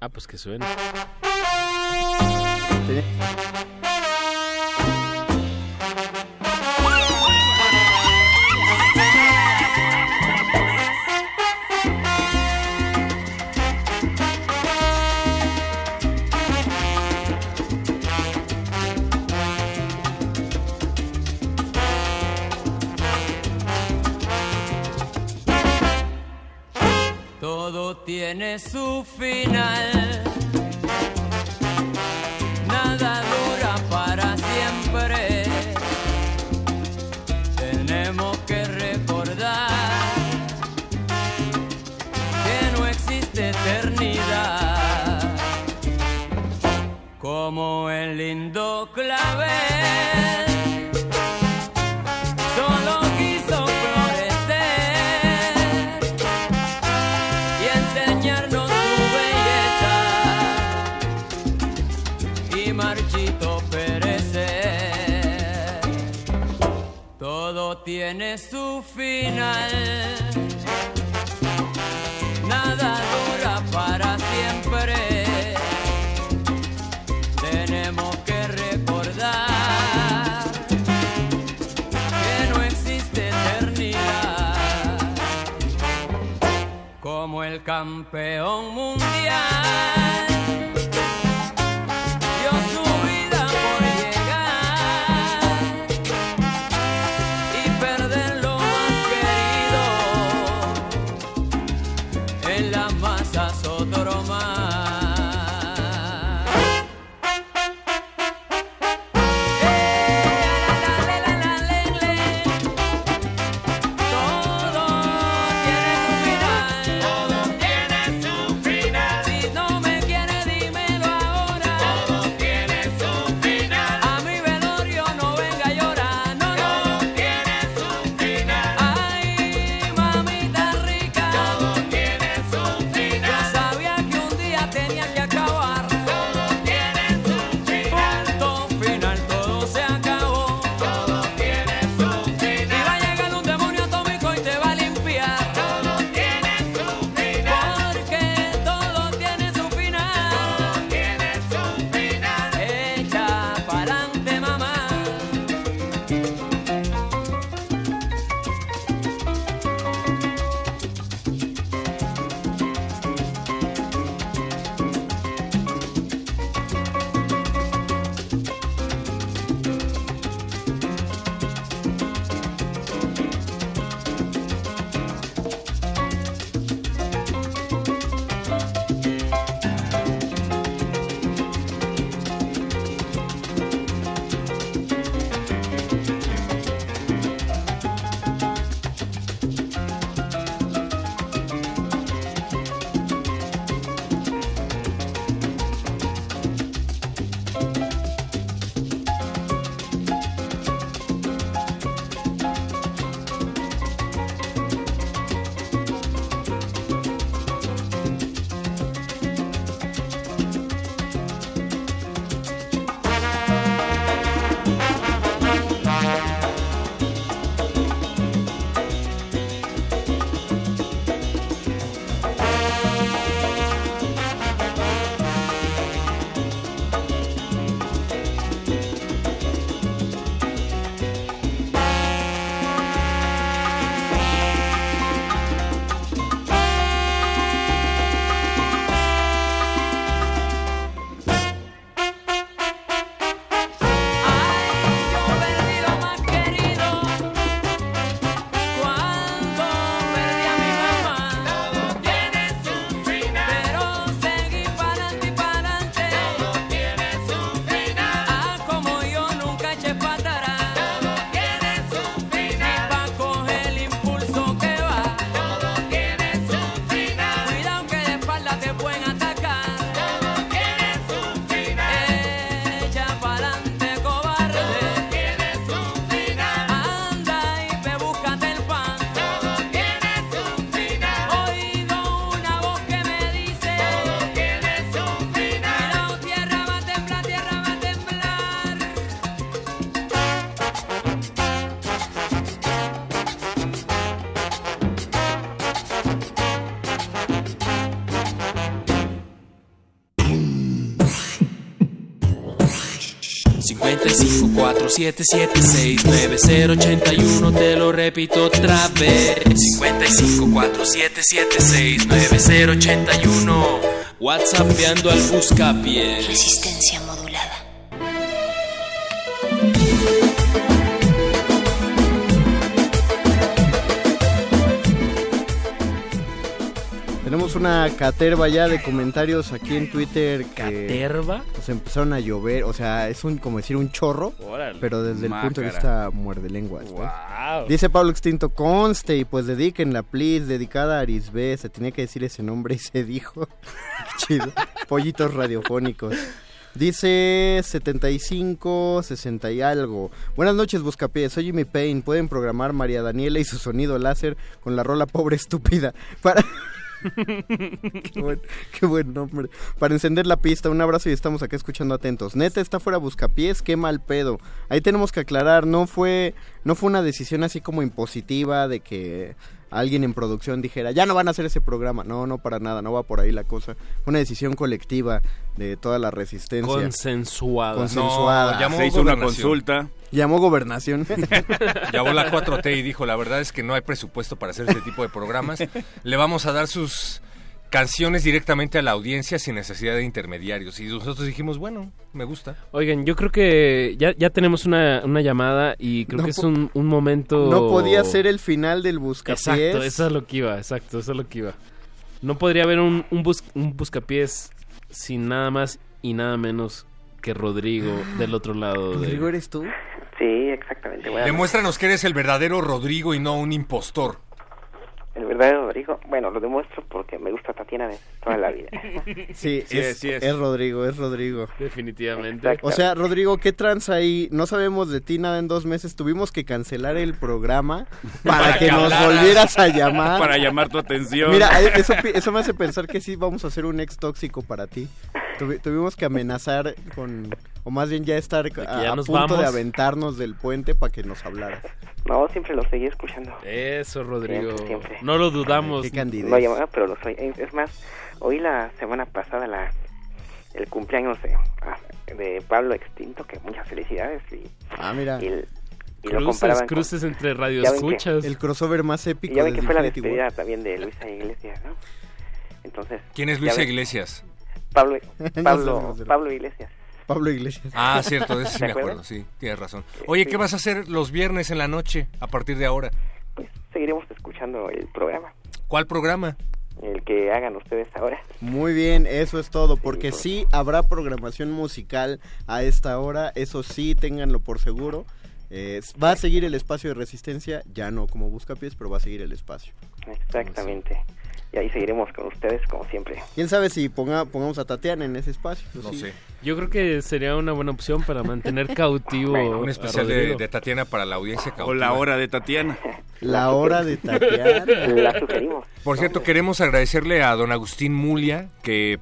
Ah, pues que Todo tiene su final. Como el lindo clavel. Solo quiso florecer y enseñarnos su belleza y marchito perecer. Todo tiene su final. Campeón mundial. 55 477 6081 te lo repito otra vez 55 477 6081 WhatsAppeando al buscapié Resistencia modulada. Tenemos una caterva ya de comentarios aquí en Twitter que ¿Caterva? pues empezaron a llover, o sea, es un como decir un chorro. Pero desde el punto de vista muerde lenguas. Dice Pablo Extinto, conste y pues dediquenla, please, dedicada a Arisbe, se tenía que decir ese nombre y se dijo. Chido. Pollitos radiofónicos. Dice 75, 60 y algo. Buenas noches, Buscapiés. Soy Jimmy Payne. Pueden programar María Daniela y su sonido láser con la rola pobre estúpida. Para... qué, buen, nombre. Para encender la pista, un abrazo y estamos acá escuchando atentos. Neta está fuera Buscapiés, qué mal pedo. Ahí tenemos que aclarar, no fue, no fue una decisión así como impositiva de que alguien en producción dijera, ya no van a hacer ese programa. No, no para nada, no va por ahí la cosa. Fue una decisión colectiva de toda la resistencia. Consensuada. Consensuada. No, llamó Se hizo una gobernación. consulta. Llamó gobernación. Llamó la 4T y dijo, la verdad es que no hay presupuesto para hacer este tipo de programas. Le vamos a dar sus canciones directamente a la audiencia sin necesidad de intermediarios. Y nosotros dijimos, bueno, me gusta. Oigan, yo creo que ya, ya tenemos una, una llamada y creo No que es un, un momento... No podía ser el final del buscapiés. Exacto, eso es lo que iba, exacto, eso es lo que iba. No podría haber un, un, bus- un buscapiés sin nada más y nada menos que Rodrigo del otro lado. de- ¿Rodrigo eres tú? Sí, exactamente. Demuéstranos que eres el verdadero Rodrigo y no un impostor. El verdadero Rodrigo, bueno, lo demuestro porque me gusta Tatiana de toda la vida. Sí, Sí es, es, sí es. es Rodrigo, es Rodrigo. Definitivamente. O sea, Rodrigo, ¿qué trans ahí? No sabemos de ti nada en dos meses. Tuvimos que cancelar el programa para, Para que, que nos volvieras a llamar. Para llamar tu atención. Mira, eh, eso, eso me hace pensar que sí vamos a hacer un ex tóxico para ti. Tuvi- tuvimos que amenazar con, o más bien ya estar a, ya a punto vamos. de aventarnos del puente para que nos hablaras. No, siempre lo seguí escuchando. Eso, Rodrigo. Siempre, siempre. No lo dudamos. Qué candidez. No llamaba, pero lo soy. Es más, oí la semana pasada la el cumpleaños de, ah, de Pablo Extinto, que muchas felicidades. Y, Ah, mira. y, y lo Cruces, con- cruces entre Ya ven que-. El crossover más Y épico ya ven de que fue la despedida también de Luisa Iglesias, ¿no? Entonces. ¿Quién es Luisa Iglesias? Pablo, Pablo, Pablo Iglesias. Pablo Iglesias. Ah, cierto, de eso sí ¿Te me acuerdo, sí, tienes razón. Oye, ¿qué vas a hacer los viernes en la noche a partir de ahora? Pues seguiremos escuchando el programa, ¿Cuál programa? el que hagan ustedes ahora. Muy bien, eso es todo, porque sí habrá programación musical a esta hora, eso sí, ténganlo por seguro. Eh, va a seguir el espacio de resistencia, ya no como Buscapiés, pero va a seguir el espacio. Exactamente. Y ahí seguiremos con ustedes como siempre. ¿Quién sabe si ponga, pongamos a Tatiana en ese espacio? No Sí. sé. Yo creo que sería una buena opción para mantener cautivo. Un especial de, Tatiana para la audiencia O cautiva. la hora de Tatiana. La hora de Tatiana. La sugerimos. Por cierto, queremos agradecerle a don Agustín Mulia, que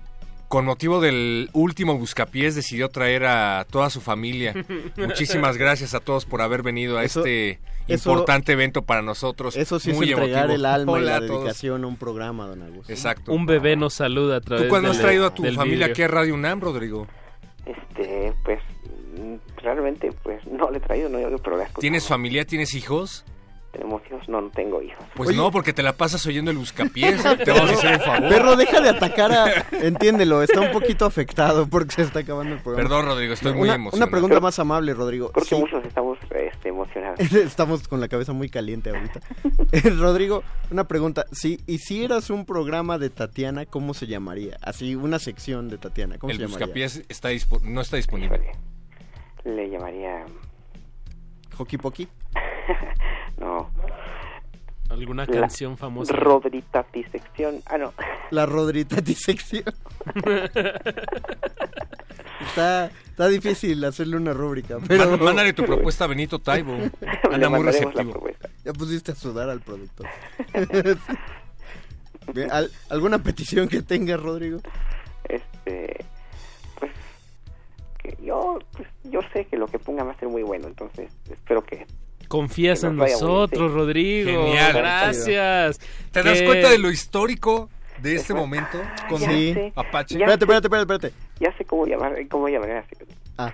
con motivo del último Buscapiés decidió traer a toda su familia. Muchísimas gracias a todos por haber venido a Eso- este eso- importante evento para nosotros. Eso sí Muy es entregar emotivo. el alma y Hola la a todos. dedicación a un programa, don Agustín. Exacto. Un bebé nos saluda a través ¿Tú cuándo has traído a tu familia vidrio. aquí a Radio UNAM, Rodrigo? Este, pues, mm, realmente, pues, no le he traído, no pero la. ¿Tienes familia? ¿Tienes hijos? ¿Tenemos hijos? No, no tengo hijos. Pues no, porque te la pasas oyendo el Buscapiés. te vamos a hacer el favor. Perro, deja de atacar a... Entiéndelo, está un poquito afectado porque se está acabando el programa. Perdón, Rodrigo, estoy muy emocionado. Una pregunta más amable, Rodrigo. Creo que Sí, muchos estamos este, emocionados. Estamos con la cabeza muy caliente ahorita. Rodrigo, una pregunta. Si hicieras un programa de Tatiana, ¿cómo se llamaría? Así, una sección de Tatiana, ¿cómo el se llamaría? Buscapiés está dispo- no está disponible. Le llamaría... ¿Hockey Pocky? No. ¿Alguna La canción famosa? Rodrita disección. Ah, no. La Rodrita disección. está, está difícil hacerle una rúbrica, pero... Má- Mándale tu propuesta a Benito Taibo. Anda muy receptivo. propuesta. Ya pusiste a sudar al productor. Bien, ¿al- ¿Alguna petición que tengas, Rodrigo? Este... Que yo, pues, yo sé que lo que ponga va a ser muy bueno, entonces espero que... Confías en nosotros, bien. Rodrigo. Genial. Gracias. ¿Te das cuenta de lo histórico de este momento con Ya Sí. sé. Apache? Ya Espérate, sé- espérate, espérate, espérate. Ya sé cómo llamar, cómo llamar así. Ah,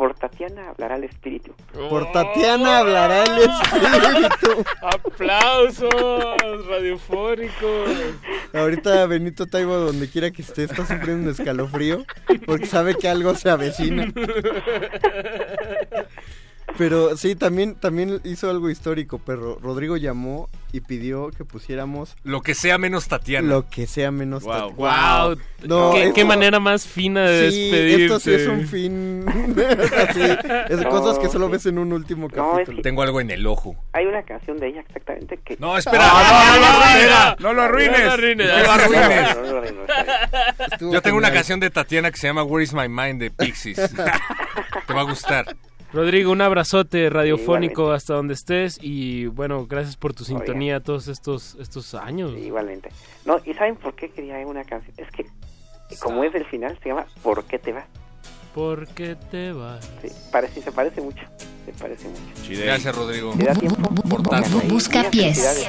por Tatiana hablará el espíritu. Por Tatiana hablará el espíritu. ¡Aplausos radiofónicos! Ahorita Benito Taibo, donde quiera que esté, está sufriendo un escalofrío porque sabe que algo se avecina. Pero sí, también, también hizo algo histórico, pero Rodrigo llamó y pidió que pusiéramos Lo que sea menos Tatiana. lo que sea menos Wow, Tatiana. wow. No, ¿Qué, esto- qué manera más fina de Sí, despedirte. esto sí es un fin. así, es No, cosas que solo sí. ves en un último No, es capítulo. que- Tengo algo en el ojo. Hay una canción de ella exactamente que... No, espera. Ah, no, no, no, espera. no, no lo arruines. No lo arruines. No lo arruines. No, lo Yo tengo una canción de Tatiana que se llama Where is my mind de Pixies. Te va a gustar. Rodrigo, un abrazote radiofónico Igualmente. hasta donde estés y bueno, gracias por tu sintonía todos estos estos años. Igualmente. No, ¿y saben por qué quería una canción? Es que, como es del final, se llama ¿Por qué te vas? ¿Por qué te vas? Sí, parece, se parece mucho. Se parece mucho. Gracias, Rodrigo. ¿Te da tiempo? Por tanto. Busca pies. felicidades.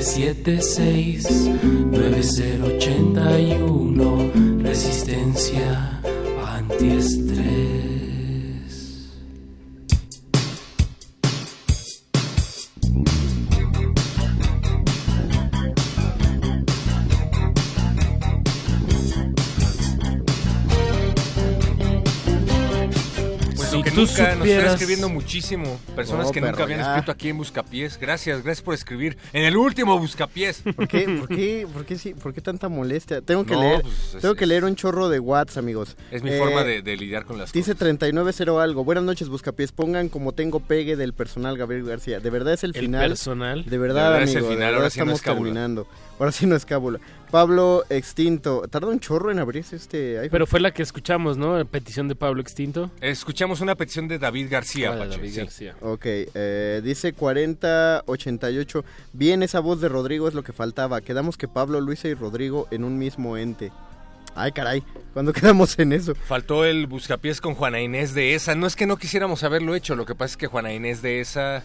5547769081 Nos están escribiendo muchísimo. Personas No, que nunca habían ya. escrito aquí en Buscapiés. Gracias, gracias por escribir. En el último Buscapiés. ¿Por qué, por qué, por qué, sí, por qué tanta molestia? Tengo que No, leer, pues, es- tengo que leer un chorro de Whats, amigos. Es mi Eh, forma de, de lidiar con las Dice 390 algo. Buenas noches, Buscapiés. Pongan como tengo pegue del personal Gabriel García. ¿De verdad es el, El final? personal. De verdad, De verdad es el amigo. final, ahora sí no es terminando. Ahora sí no es cábula. Pablo Extinto. Tarda un chorro en abrirse este iPhone. Pero fue la que escuchamos, ¿no? La petición de Pablo Extinto. Escuchamos una petición de David García, Ah, David sí. García. Ok, eh, dice 4088. Bien, esa voz de Rodrigo es lo que faltaba. Quedamos que Pablo, Luisa y Rodrigo en un mismo ente. Ay, caray, ¿cuándo quedamos en eso? Faltó el Buscapiés con Juana Inés de esa. No es que no quisiéramos haberlo hecho, lo que pasa es que Juana Inés de esa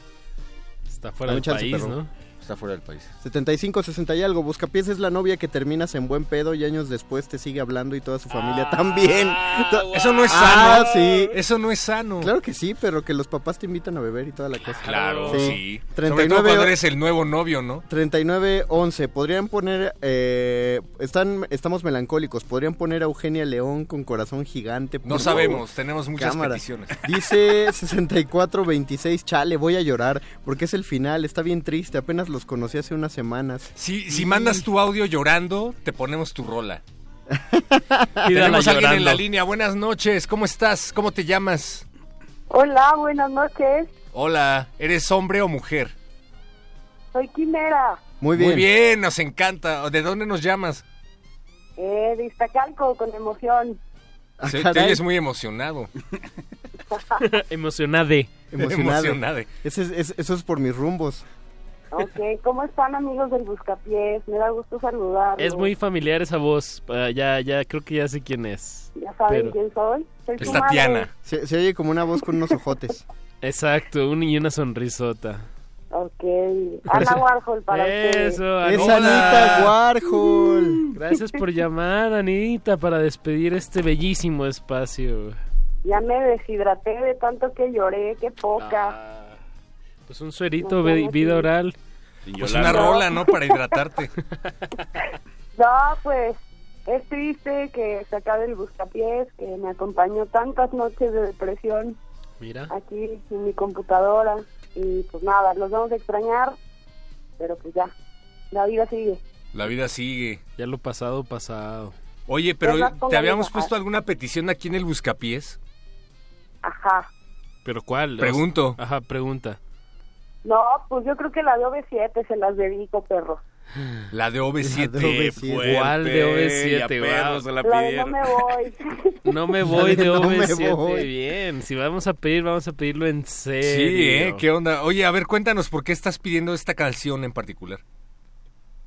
Está fuera del país, perro. ¿no? Está fuera del país. 75, 60 y algo. Buscapiés es la novia que terminas en buen pedo y años después te sigue hablando y toda su familia también. To- Eso no es Ah, sano. sí. Eso no es sano. Claro que sí, pero que los papás te invitan a beber y toda la cosa. Claro, sí. Sobre todo 39 cuando eres el nuevo novio, ¿no? 3911. Podrían poner. eh, están, estamos melancólicos. Podrían poner a Eugenia León con corazón gigante. No sabemos, favor. tenemos muchas Cámara. peticiones. Dice 6426. Chale, voy a llorar porque es el final. Está bien triste. Apenas los conocí hace unas semanas. Si, si mandas tu audio llorando, te ponemos tu rola. Tenemos a alguien en la línea. Buenas noches, ¿cómo estás? ¿Cómo te llamas? Hola, buenas noches. Hola, ¿eres hombre o mujer? Soy Quimera, Muy Muy bien, nos encanta. ¿De dónde nos llamas? eh, de Iztacalco, con emoción. Se- te caray. oyes muy emocionado. Emocionade. Emocionade. Ese es- es- eso es por mis rumbos. Ok, ¿cómo están amigos del Buscapiés? Me da gusto saludarlos. Es muy familiar esa voz. ah, ya, ya, creo que ya sé quién es. ¿Ya saben pero- quién soy? Es. Tatiana. Se, se oye como una voz con unos ojotes. Exacto, un y una sonrisota. Ok, Ana Warhol para ustedes. Eso, ¡Es Anita. Anita Warhol! Gracias por llamar, Anita, para despedir este bellísimo espacio. Ya me deshidraté de tanto que lloré, qué poca. Pues un suerito, No, ve- no, vida sí. oral. Pues una rola, ¿no? Para hidratarte. No, pues es triste que se acabe el Buscapiés, que me acompañó tantas noches de depresión Mira. aquí en mi computadora. Y pues nada, los vamos a extrañar, pero pues ya, la vida sigue. La vida sigue. Ya lo pasado, pasado. Oye, pero ¿te habíamos puesto alguna petición aquí en el Buscapiés? Ajá. ¿Pero cuál? Pregunto. Ajá, pregunta. No, pues yo creo que la de OV7 se las dedico, perro. La de OV7. La de OV7. fuerte. ¿Cuál de OV7? Ya perros Wow. se la La de no me voy. No me voy de No me OV7. voy. Bien, si vamos a pedir, vamos a pedirlo en serio. Sí, ¿eh? ¿Qué onda? Oye, a ver, cuéntanos por qué estás pidiendo esta canción en particular.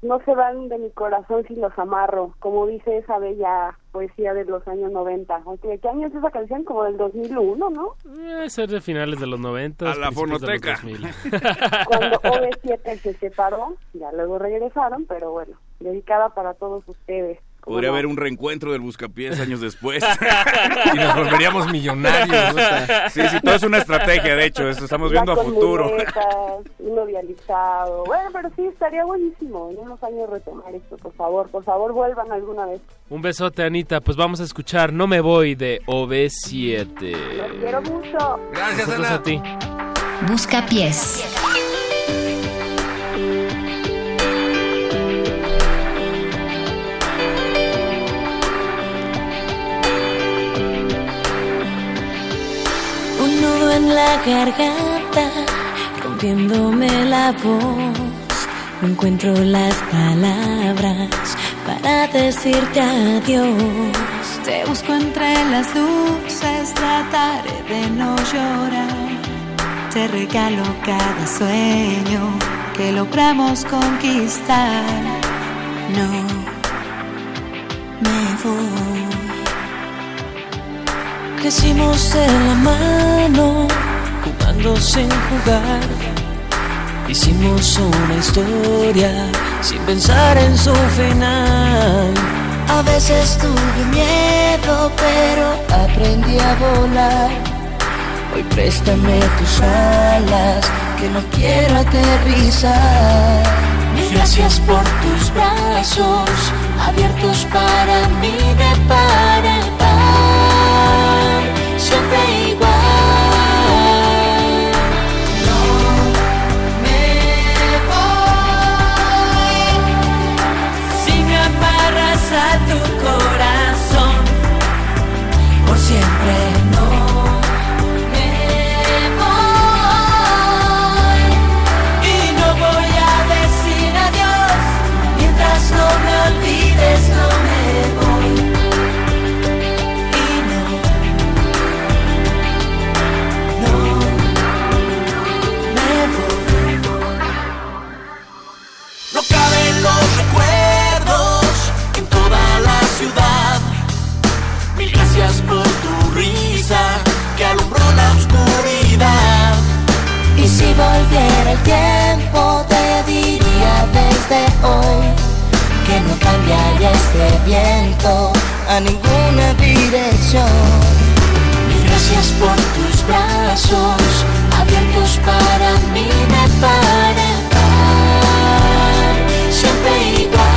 No se van de mi corazón si los amarro, como dice esa bella poesía de los años 90. Aunque, ¿De qué año es esa canción? Como del 2001, ¿no? Debe ser de finales de los 90. A la principios de los fonoteca. 2000. Cuando OV7 se separó, ya luego regresaron, pero bueno, dedicada para todos ustedes. ¿Cómo Podría no? haber un reencuentro del Buscapiés años después. Y nos volveríamos millonarios. sí, sí, todo es una estrategia, de hecho, esto estamos Ya viendo a futuro. uno dializado. Bueno, pero sí, estaría buenísimo en unos años retomar esto, por favor. Por favor, vuelvan alguna vez. Un besote, Anita. Pues vamos a escuchar No me voy de Los OB7. quiero mucho. Gracias, Nosotros Ana. a ti. Busca en la garganta, rompiéndome la voz. No encuentro las palabras para decirte adiós. Te busco entre las luces, trataré de no llorar. Te regalo cada sueño que logramos conquistar. No me voy. Crecimos de la mano, jugando sin jugar. Hicimos una historia sin pensar en su final. A veces tuve miedo, pero aprendí a volar. Hoy préstame tus alas, que no quiero aterrizar. Gracias por tus brazos, abiertos para mí de par en par. Siempre igual. tuviera el tiempo te diría desde hoy que no cambiaría este viento a ninguna dirección. Gracias por tus brazos abiertos para mí me para siempre igual.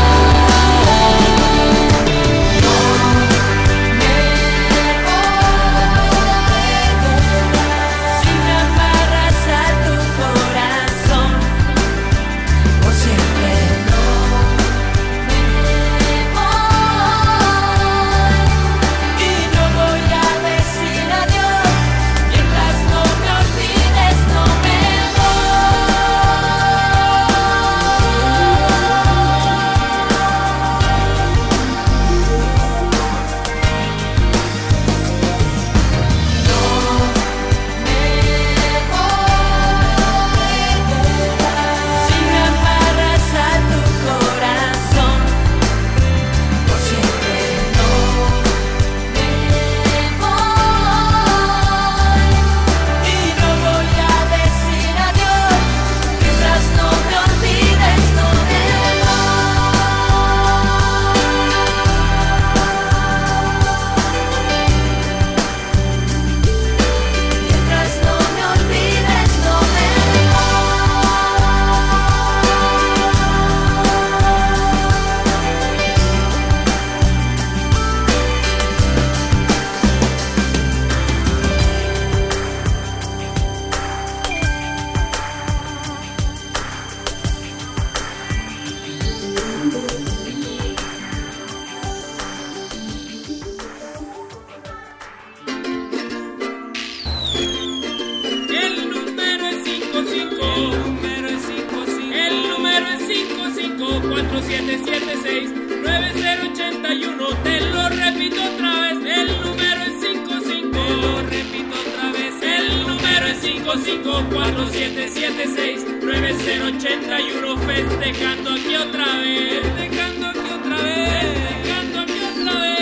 547769081 festejando aquí otra vez, festejando aquí otra vez, festejando aquí otra vez.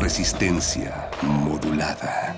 Resistencia modulada.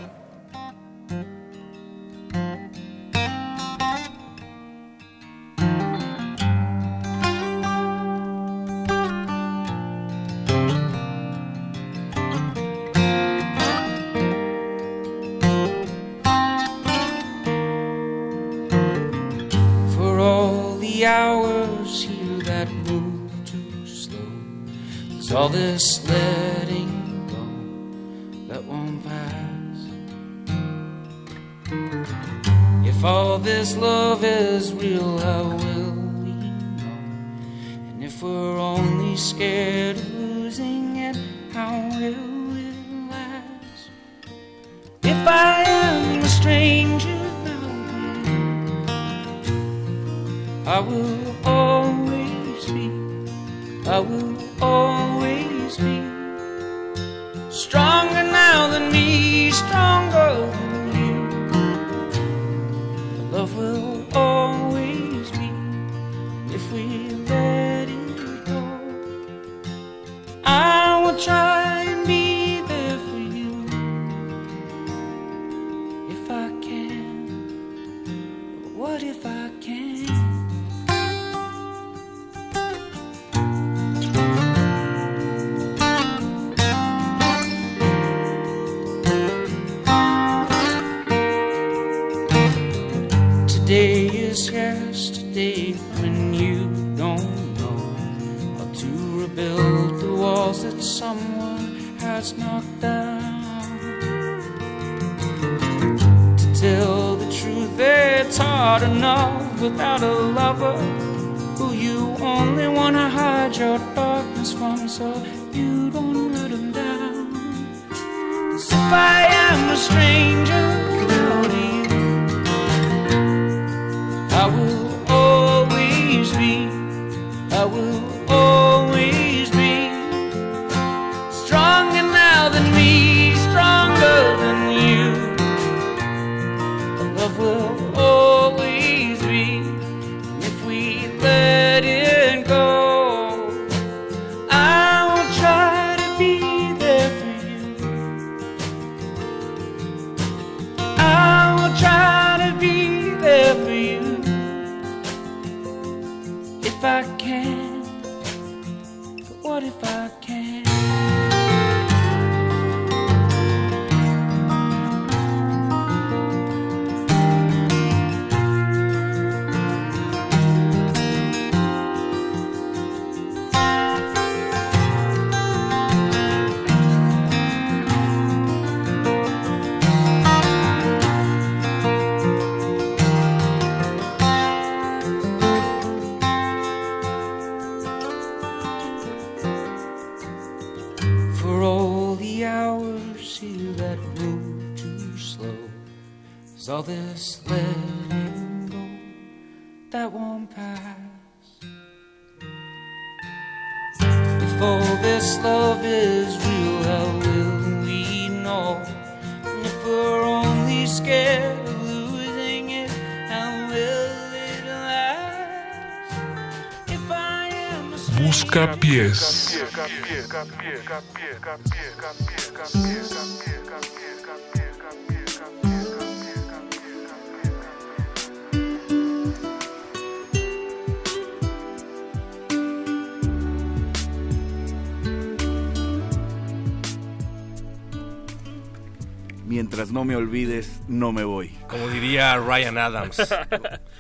Mientras no me olvides, no me voy. Como diría Ryan Adams.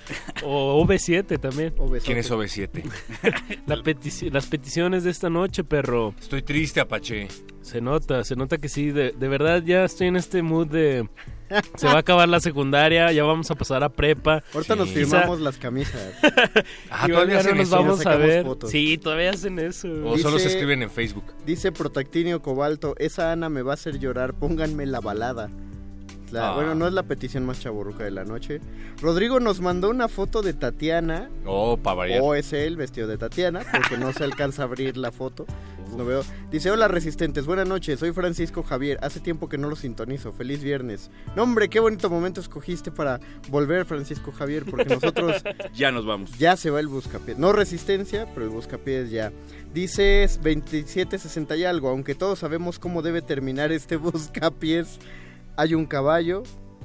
O OV7 también. ¿Quién es OV7? La petici- las peticiones de esta noche, perro. Estoy triste, Apache. Se nota, se nota que sí. De, de verdad ya estoy en este mood de... Se va a acabar la secundaria, ya vamos a pasar a prepa. Ahorita nos firmamos las camisas. Ah, todavía hacen nos eso. vamos a sacamos ver. fotos. Sí, todavía hacen eso. O solo se Dice- escriben en Facebook. Dice Protactinio Cobalto, esa Ana me va a hacer llorar, pónganme la balada. La- Ah. Bueno, no es la petición más chaborruca de la noche. Rodrigo nos mandó una foto de Tatiana. Oh, para. O es él vestido de Tatiana, porque no se alcanza a abrir la foto. No veo. Dice, hola resistentes, buenas noches, soy Francisco Javier. Hace tiempo que no lo sintonizo, feliz viernes. No hombre, qué bonito momento escogiste para volver Francisco Javier, porque nosotros Ya nos vamos. ya se va el buscapiés. No resistencia, pero el buscapiés ya. Dices 2760 y algo, aunque todos sabemos cómo debe terminar este buscapiés. Hay un caballo,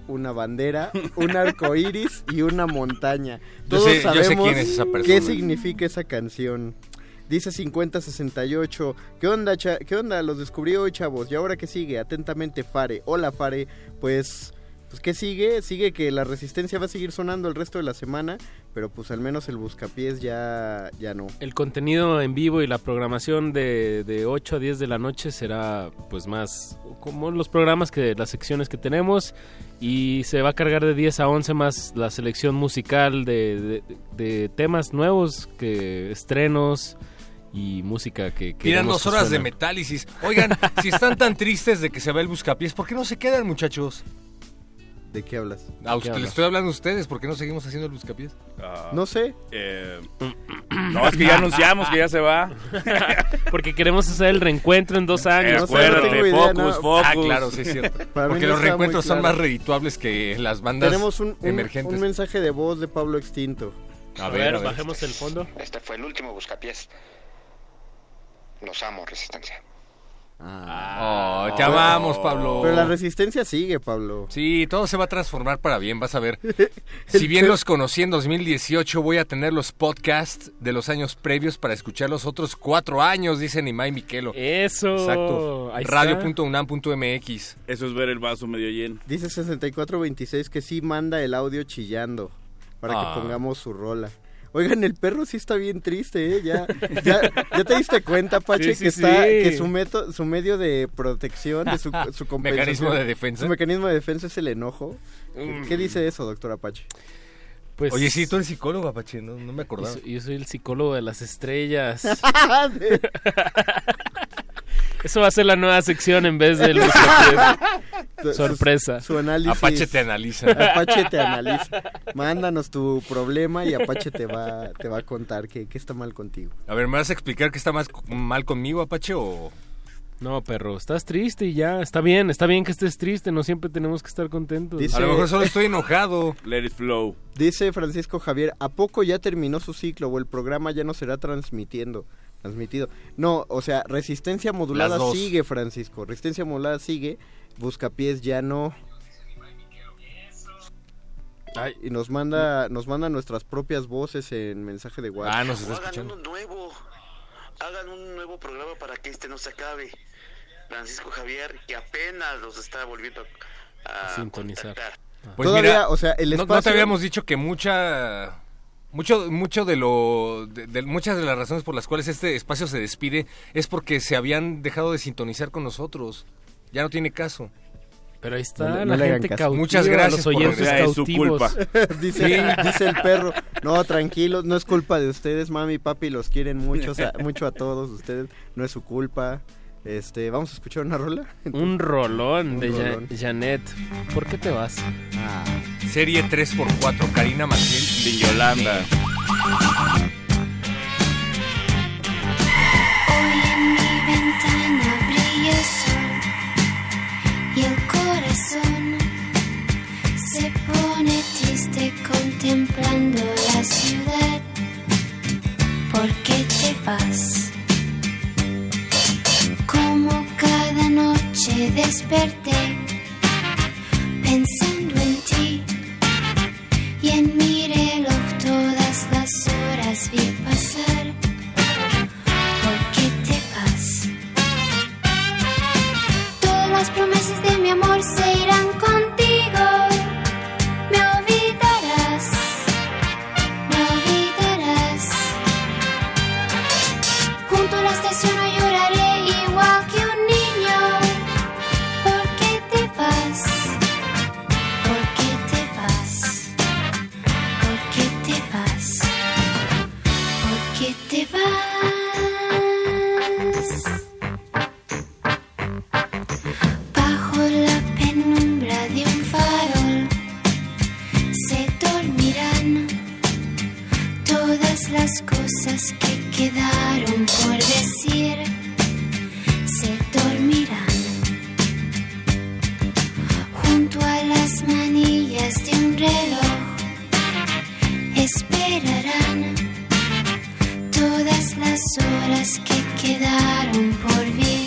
una bandera, un arco iris y una montaña. Yo Todos sé- yo sé sabemos quién es esa persona. qué significa esa canción. Dice 5068. ¿Qué onda, cha- ¿Qué onda? Los descubrí hoy, chavos. ¿Y ahora qué sigue? Atentamente, Fare. Hola, Fare. Pues, pues ¿qué sigue? Sigue que la resistencia va a seguir sonando el resto de la semana, pero pues al menos el buscapiés ya, ya no. El contenido en vivo y la programación de, de 8 a 10 de la noche será pues más como los programas que las secciones que tenemos y se va a cargar de 10 a 11 más la selección musical de, de- de temas nuevos, que estrenos y música que Tiran queremos dos que horas de metálisis. Oigan, si están tan tristes de que se va el buscapiés, ¿por qué no se quedan, muchachos? ¿De qué hablas? A usted, le estoy hablando a ustedes, ¿por qué no seguimos haciendo el buscapiés? No sé. Eh, no, es que ya anunciamos que ya se va. Porque queremos hacer el reencuentro en dos años. Acuérdate, focus, no. focus. Ah, claro, sí es cierto. Porque no los reencuentros son más redituables que las bandas Tenemos un, un- emergentes. un mensaje de voz de Pablo Extinto. A ver, a ver. bajemos el fondo. Este fue el último buscapiés. Los amo, Resistencia. Oh, te amamos, Pablo. Pero la resistencia sigue, Pablo. Sí, todo se va a transformar para bien, vas a ver. Si bien los conocí en 2018, voy a tener los podcasts de los años previos para escuchar los otros cuatro años, dice Nimai Miquelo. Eso. Exacto. Radio.unam.mx. Eso es ver el vaso medio lleno. Dice 6426 que sí manda el audio chillando para Ah. que pongamos su rola. Oigan, el perro sí está bien triste, ¿eh? Ya, ya, ¿ya te diste cuenta, Pache, Sí, sí, que está, sí. que su método, su medio de protección, de su, su Mecanismo de defensa. Su mecanismo de defensa es el enojo. Mm. ¿Qué dice eso, doctor Apache? Pues, Oye, sí, tú eres psicólogo, Apache, no, no me Yo acordaba. soy, yo soy el psicólogo de las estrellas. Eso va a ser la nueva sección en vez del buscapiés. Sorpresa. Su, su análisis. Apache te analiza. Apache te analiza. Mándanos tu problema y Apache te va, te va a contar qué, qué está mal contigo. A ver, ¿me vas a explicar qué está más mal conmigo, Apache, o...? No, perro, estás triste y ya. Está bien, está bien que estés triste. No siempre tenemos que estar contentos. Dice- A lo mejor solo estoy enojado. Let it flow. Dice Francisco Javier, ¿a poco ya terminó su ciclo o el programa ya no será transmitiendo? Transmitido. No, o sea, resistencia modulada sigue, Francisco. Resistencia modulada sigue. Buscapiés ya no. y nos manda nos manda nuestras propias voces en mensaje de WhatsApp. Ah, nos está hagan escuchando. uno nuevo. Hagan un nuevo programa para que este no se acabe. Francisco Javier, que apenas los está volviendo a Sintonizar. contactar. Pues Todavía, mira, o sea, el no- no, te espacio- habíamos dicho que mucha mucho mucho de lo de, de- muchas de las razones por las cuales este espacio se despide es porque se habían dejado de sintonizar con nosotros. Ya no tiene caso. Pero ahí está No la no gente cautiva, Muchas gracias los por es su culpa. dice, Sí. dice el perro, no, tranquilos, no es culpa de ustedes, mami y papi los quieren mucho, o sea, mucho a todos ustedes, no es su culpa. Este, vamos a escuchar una rola. Un rolón Un de Ja- rolón. Janet. ¿Por qué te vas? Ah. Serie 3x4, Karina Maciel y Yolanda. Hoy en mi ventana brilla el sol y el corazón se pone triste contemplando la ciudad. ¿Por qué te vas? Cada noche desperté pensando en ti y en mi reloj todas las horas vi pasar. ¿Por qué te vas? Todas las promesas de mi amor se irán contigo. Todas las cosas que quedaron por decir. Se dormirán junto a las manillas de un reloj. Esperarán todas las horas que quedaron por vivir.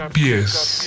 Pies.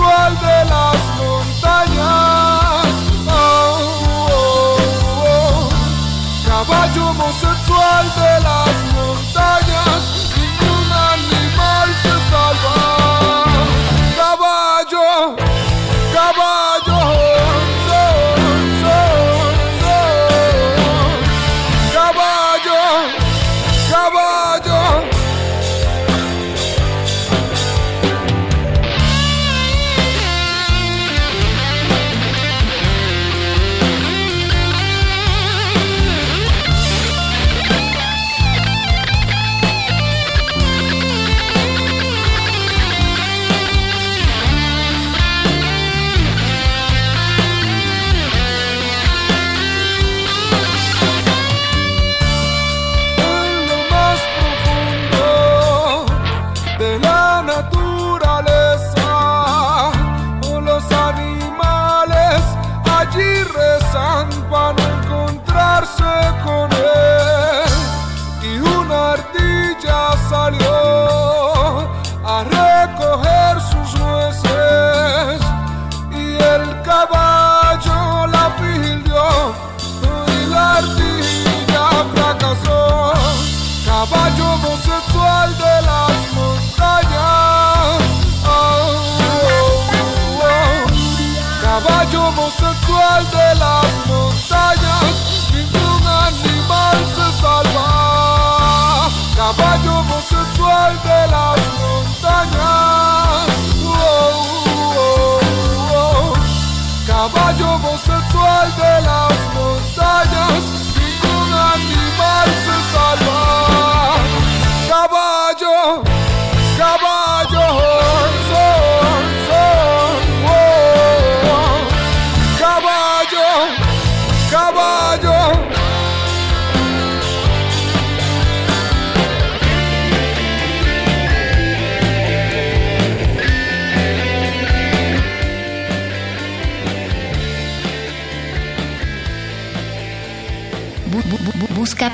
sensual de las montañas. Oh, oh, oh, oh. caballo homosexual de las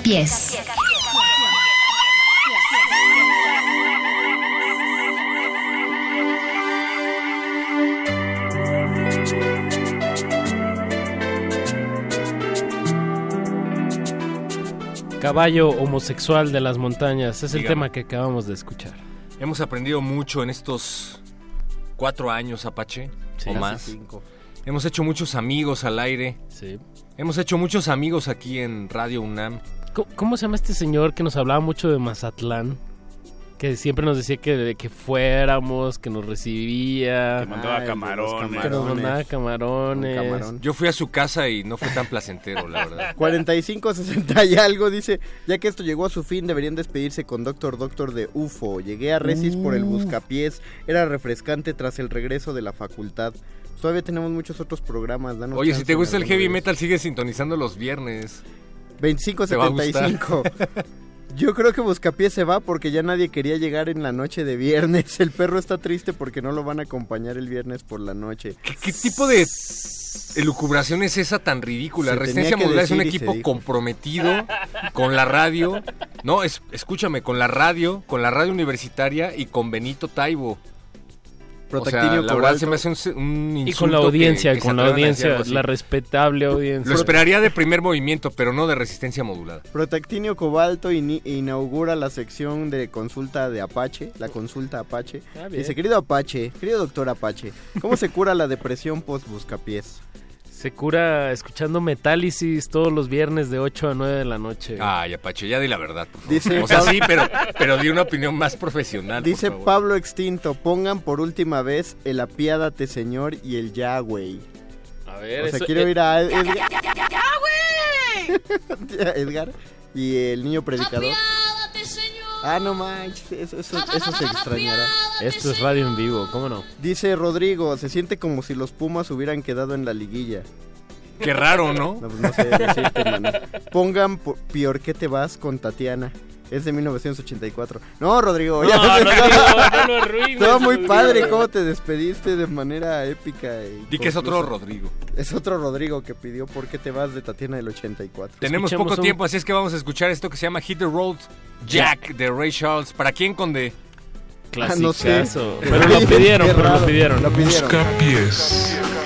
pies. Caballo homosexual de las montañas. Es el Dígame. tema que acabamos de escuchar. Hemos aprendido mucho en estos cuatro años, Apache, Sí. o Casi más. cinco. Hemos hecho muchos amigos al aire. Sí. Hemos hecho muchos amigos aquí en Radio UNAM. ¿Cómo, cómo se llama este señor que nos hablaba mucho de Mazatlán? Que siempre nos decía que, que fuéramos, que nos recibía. Que mandaba Ay, camarones. Que nos mandaba camarones. camarón. Yo fui a su casa y no fue tan placentero, la verdad. 45, 60 y algo, dice, ya que esto llegó a su fin, deberían despedirse con Doctor Doctor de UFO. Llegué a Resis por el buscapiés, era refrescante tras el regreso de la facultad. Todavía tenemos muchos otros programas. danos Oye, si te gusta el heavy metal, sigue sintonizando los viernes. 25, Te va a gustar. 75. Yo creo que Buscapiés se va porque ya nadie quería llegar en la noche de viernes. El perro está triste porque no lo van a acompañar el viernes por la noche. ¿Qué tipo de elucubración es esa tan ridícula? Se Resistencia Modular es un equipo comprometido con la radio. No, es, escúchame, con la radio, con la radio universitaria y con Benito Taibo. Protactinio o sea, la verdad Cobalto. se me hace un, un Y insulto con la audiencia, que con la audiencia, la respetable audiencia. Lo esperaría de primer movimiento, pero no de resistencia modulada. Protactinio Cobalto inaugura la sección de consulta de Apache, la consulta Apache. Ah. Dice, querido Apache, querido doctor Apache, ¿cómo se cura la depresión post-buscapiés? Se cura escuchando Metálisis todos los viernes de 8 a 9 de la noche. Ay, Apache, ya di la verdad. por favor. Dice o sea, Pablo- sí, pero, pero di una opinión más profesional. por Dice favor. Pablo Extinto, pongan por última vez el apiádate señor y el Yahweh. A ver, O sea, eso- quiero eh, ir a Edgar, Edgar y el niño predicador. Ah, no manches, eso, eso, eso se extrañará. Esto es radio en vivo, ¿cómo no? Dice Rodrigo, se siente como si los Pumas hubieran quedado en la liguilla. Qué raro, ¿no? No, pues no sé decirte, mano. Pongan por, Pior que te vas con Tatiana. Es de 1984. No, Rodrigo. No, Rodrigo, no lo arruines, Estaba muy Rodrigo. padre cómo te despediste de manera épica. y Di que es otro. Rodrigo. Es otro Rodrigo que pidió ¿Por qué te vas de Tatiana del 84? Tenemos Escuchemos poco un- tiempo, así es que vamos a escuchar esto que se llama Hit the Road Jack de Ray Charles. ¿Para quién, Conde? Ah, no sé. Clasicazo. Pero lo pidieron, pero lo pidieron. Lo pidieron. Buscapiés. Hit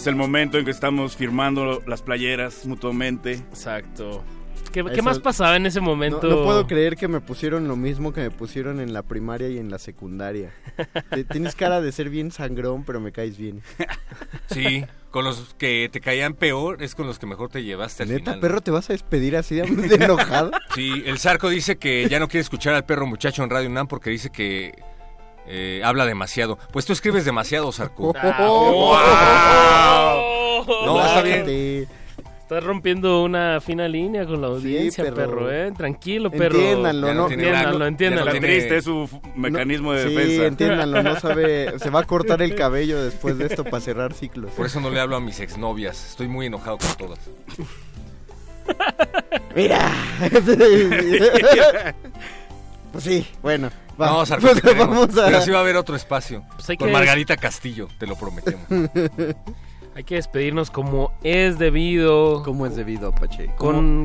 Es el momento en que estamos firmando las playeras mutuamente. Exacto. ¿Qué, más pasaba en ese momento? no puedo creer que me pusieron lo mismo que me pusieron en la primaria y en la secundaria. Tienes cara de ser bien sangrón, pero me caes bien. Sí, con los que te caían peor es con los que mejor te llevaste al Neta, final. perro, ¿te vas a despedir así de, de enojado? Sí, el Zarco dice que ya no quiere escuchar al perro muchacho en Radio UNAM porque dice que eh, habla demasiado. Pues tú escribes demasiado, Zarco. Oh. No, está bien. Estás rompiendo una fina línea con la audiencia, perro. perro. ¿eh? Tranquilo, perro. Entiéndanlo, no no, Entiéndanlo, entiéndanlo. no tiene- triste, es su mecanismo de sí, defensa. entiéndanlo, no sabe, se va a cortar el cabello después de esto para cerrar ciclos. Por eso no le hablo a mis exnovias. Estoy muy enojado con todas. Mira. pues sí, bueno. Va. No, Zarco, te queremos. vamos a... Pero sí va a haber otro espacio. Pues con que- Margarita Castillo, te lo prometemos. Hay que despedirnos como es debido. ¿Cómo es debido, Apache? Con-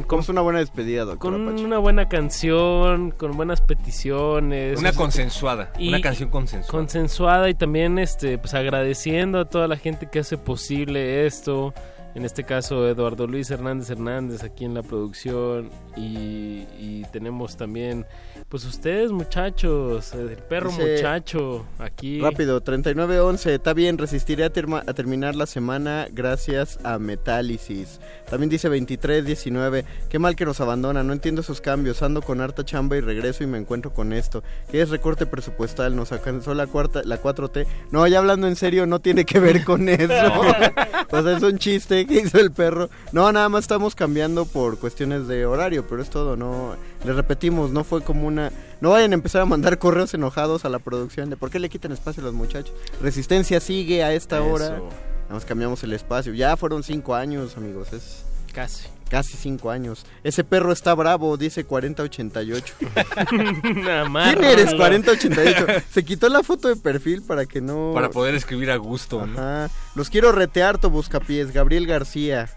¿Cómo, cómo es una buena despedida, doctor Con Apache? una buena canción, con buenas peticiones. Una o sea, consensuada, y- una canción consensuada. consensuada y también este pues agradeciendo a toda la gente que hace posible esto en este caso Eduardo Luis Hernández Hernández aquí en la producción y, y tenemos también pues ustedes muchachos el perro Dice- muchacho aquí Rápido, 3911. Está bien, resistiré a, terma- a terminar la semana gracias a Metálisis. También dice 2319. Qué mal que nos abandona, no entiendo esos cambios. Ando con harta chamba y regreso y me encuentro con esto. ¿Qué es recorte presupuestal? Nos alcanzó la, cuarta, la 4T. No, ya hablando en serio, no tiene que ver con eso. o sea, es un chiste que hizo el perro. No, nada más estamos cambiando por cuestiones de horario, pero es todo, no. Le repetimos, no fue como una. No vayan a empezar a mandar correos enojados a la producción de por qué le quitan espacio a los muchachos. Resistencia sigue a esta hora. Nada más cambiamos el espacio. Ya fueron cinco años, amigos. Es casi casi cinco años. Ese perro está bravo, dice 4088. ¿Quién eres 4088? Se quitó la foto de perfil para que no... Para poder escribir a gusto. ¿no? Ajá. Los quiero retear, tu buscapiés. Gabriel García.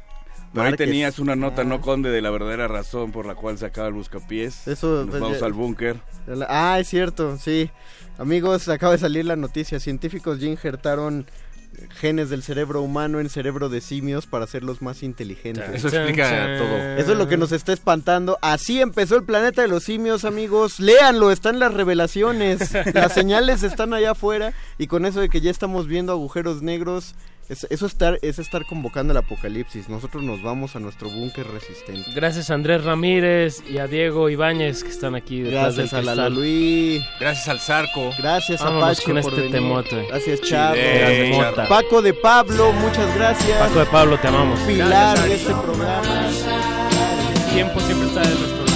Por ahí tenías una nota, no conde, de la verdadera razón por la cual se acaba el buscapiés. Eso, Nos pues, vamos ya- al búnker. Ah, es cierto, sí. Amigos, acaba de salir la noticia. Científicos ya injertaron genes del cerebro humano en cerebro de simios para hacerlos más inteligentes. Eso explica todo. Eso es lo que nos está espantando. Así empezó el planeta de los simios, amigos. Léanlo, están las revelaciones. Las señales están allá afuera. Y con eso de que ya estamos viendo agujeros negros, es- eso estar, es estar convocando el apocalipsis. Nosotros nos vamos a nuestro búnker resistente. Gracias a Andrés Ramírez y a Diego Ibáñez que están aquí detrás Gracias del a Luis. Gracias al Zarco. Gracias a Vámonos con por este temote. Gracias, Chavo. Grande mota. Paco de Pablo, muchas gracias. Paco de Pablo, te amamos. Pilar Gracias, de este programa. El tiempo siempre está de nuestro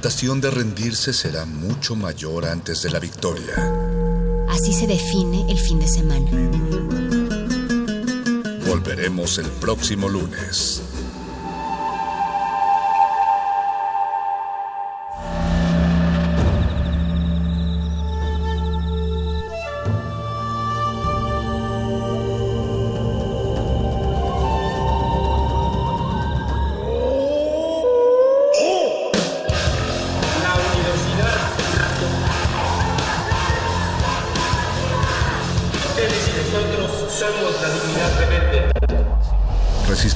tentación de rendirse será mucho mayor antes de la victoria. Así se define el fin de semana. Volveremos el próximo lunes.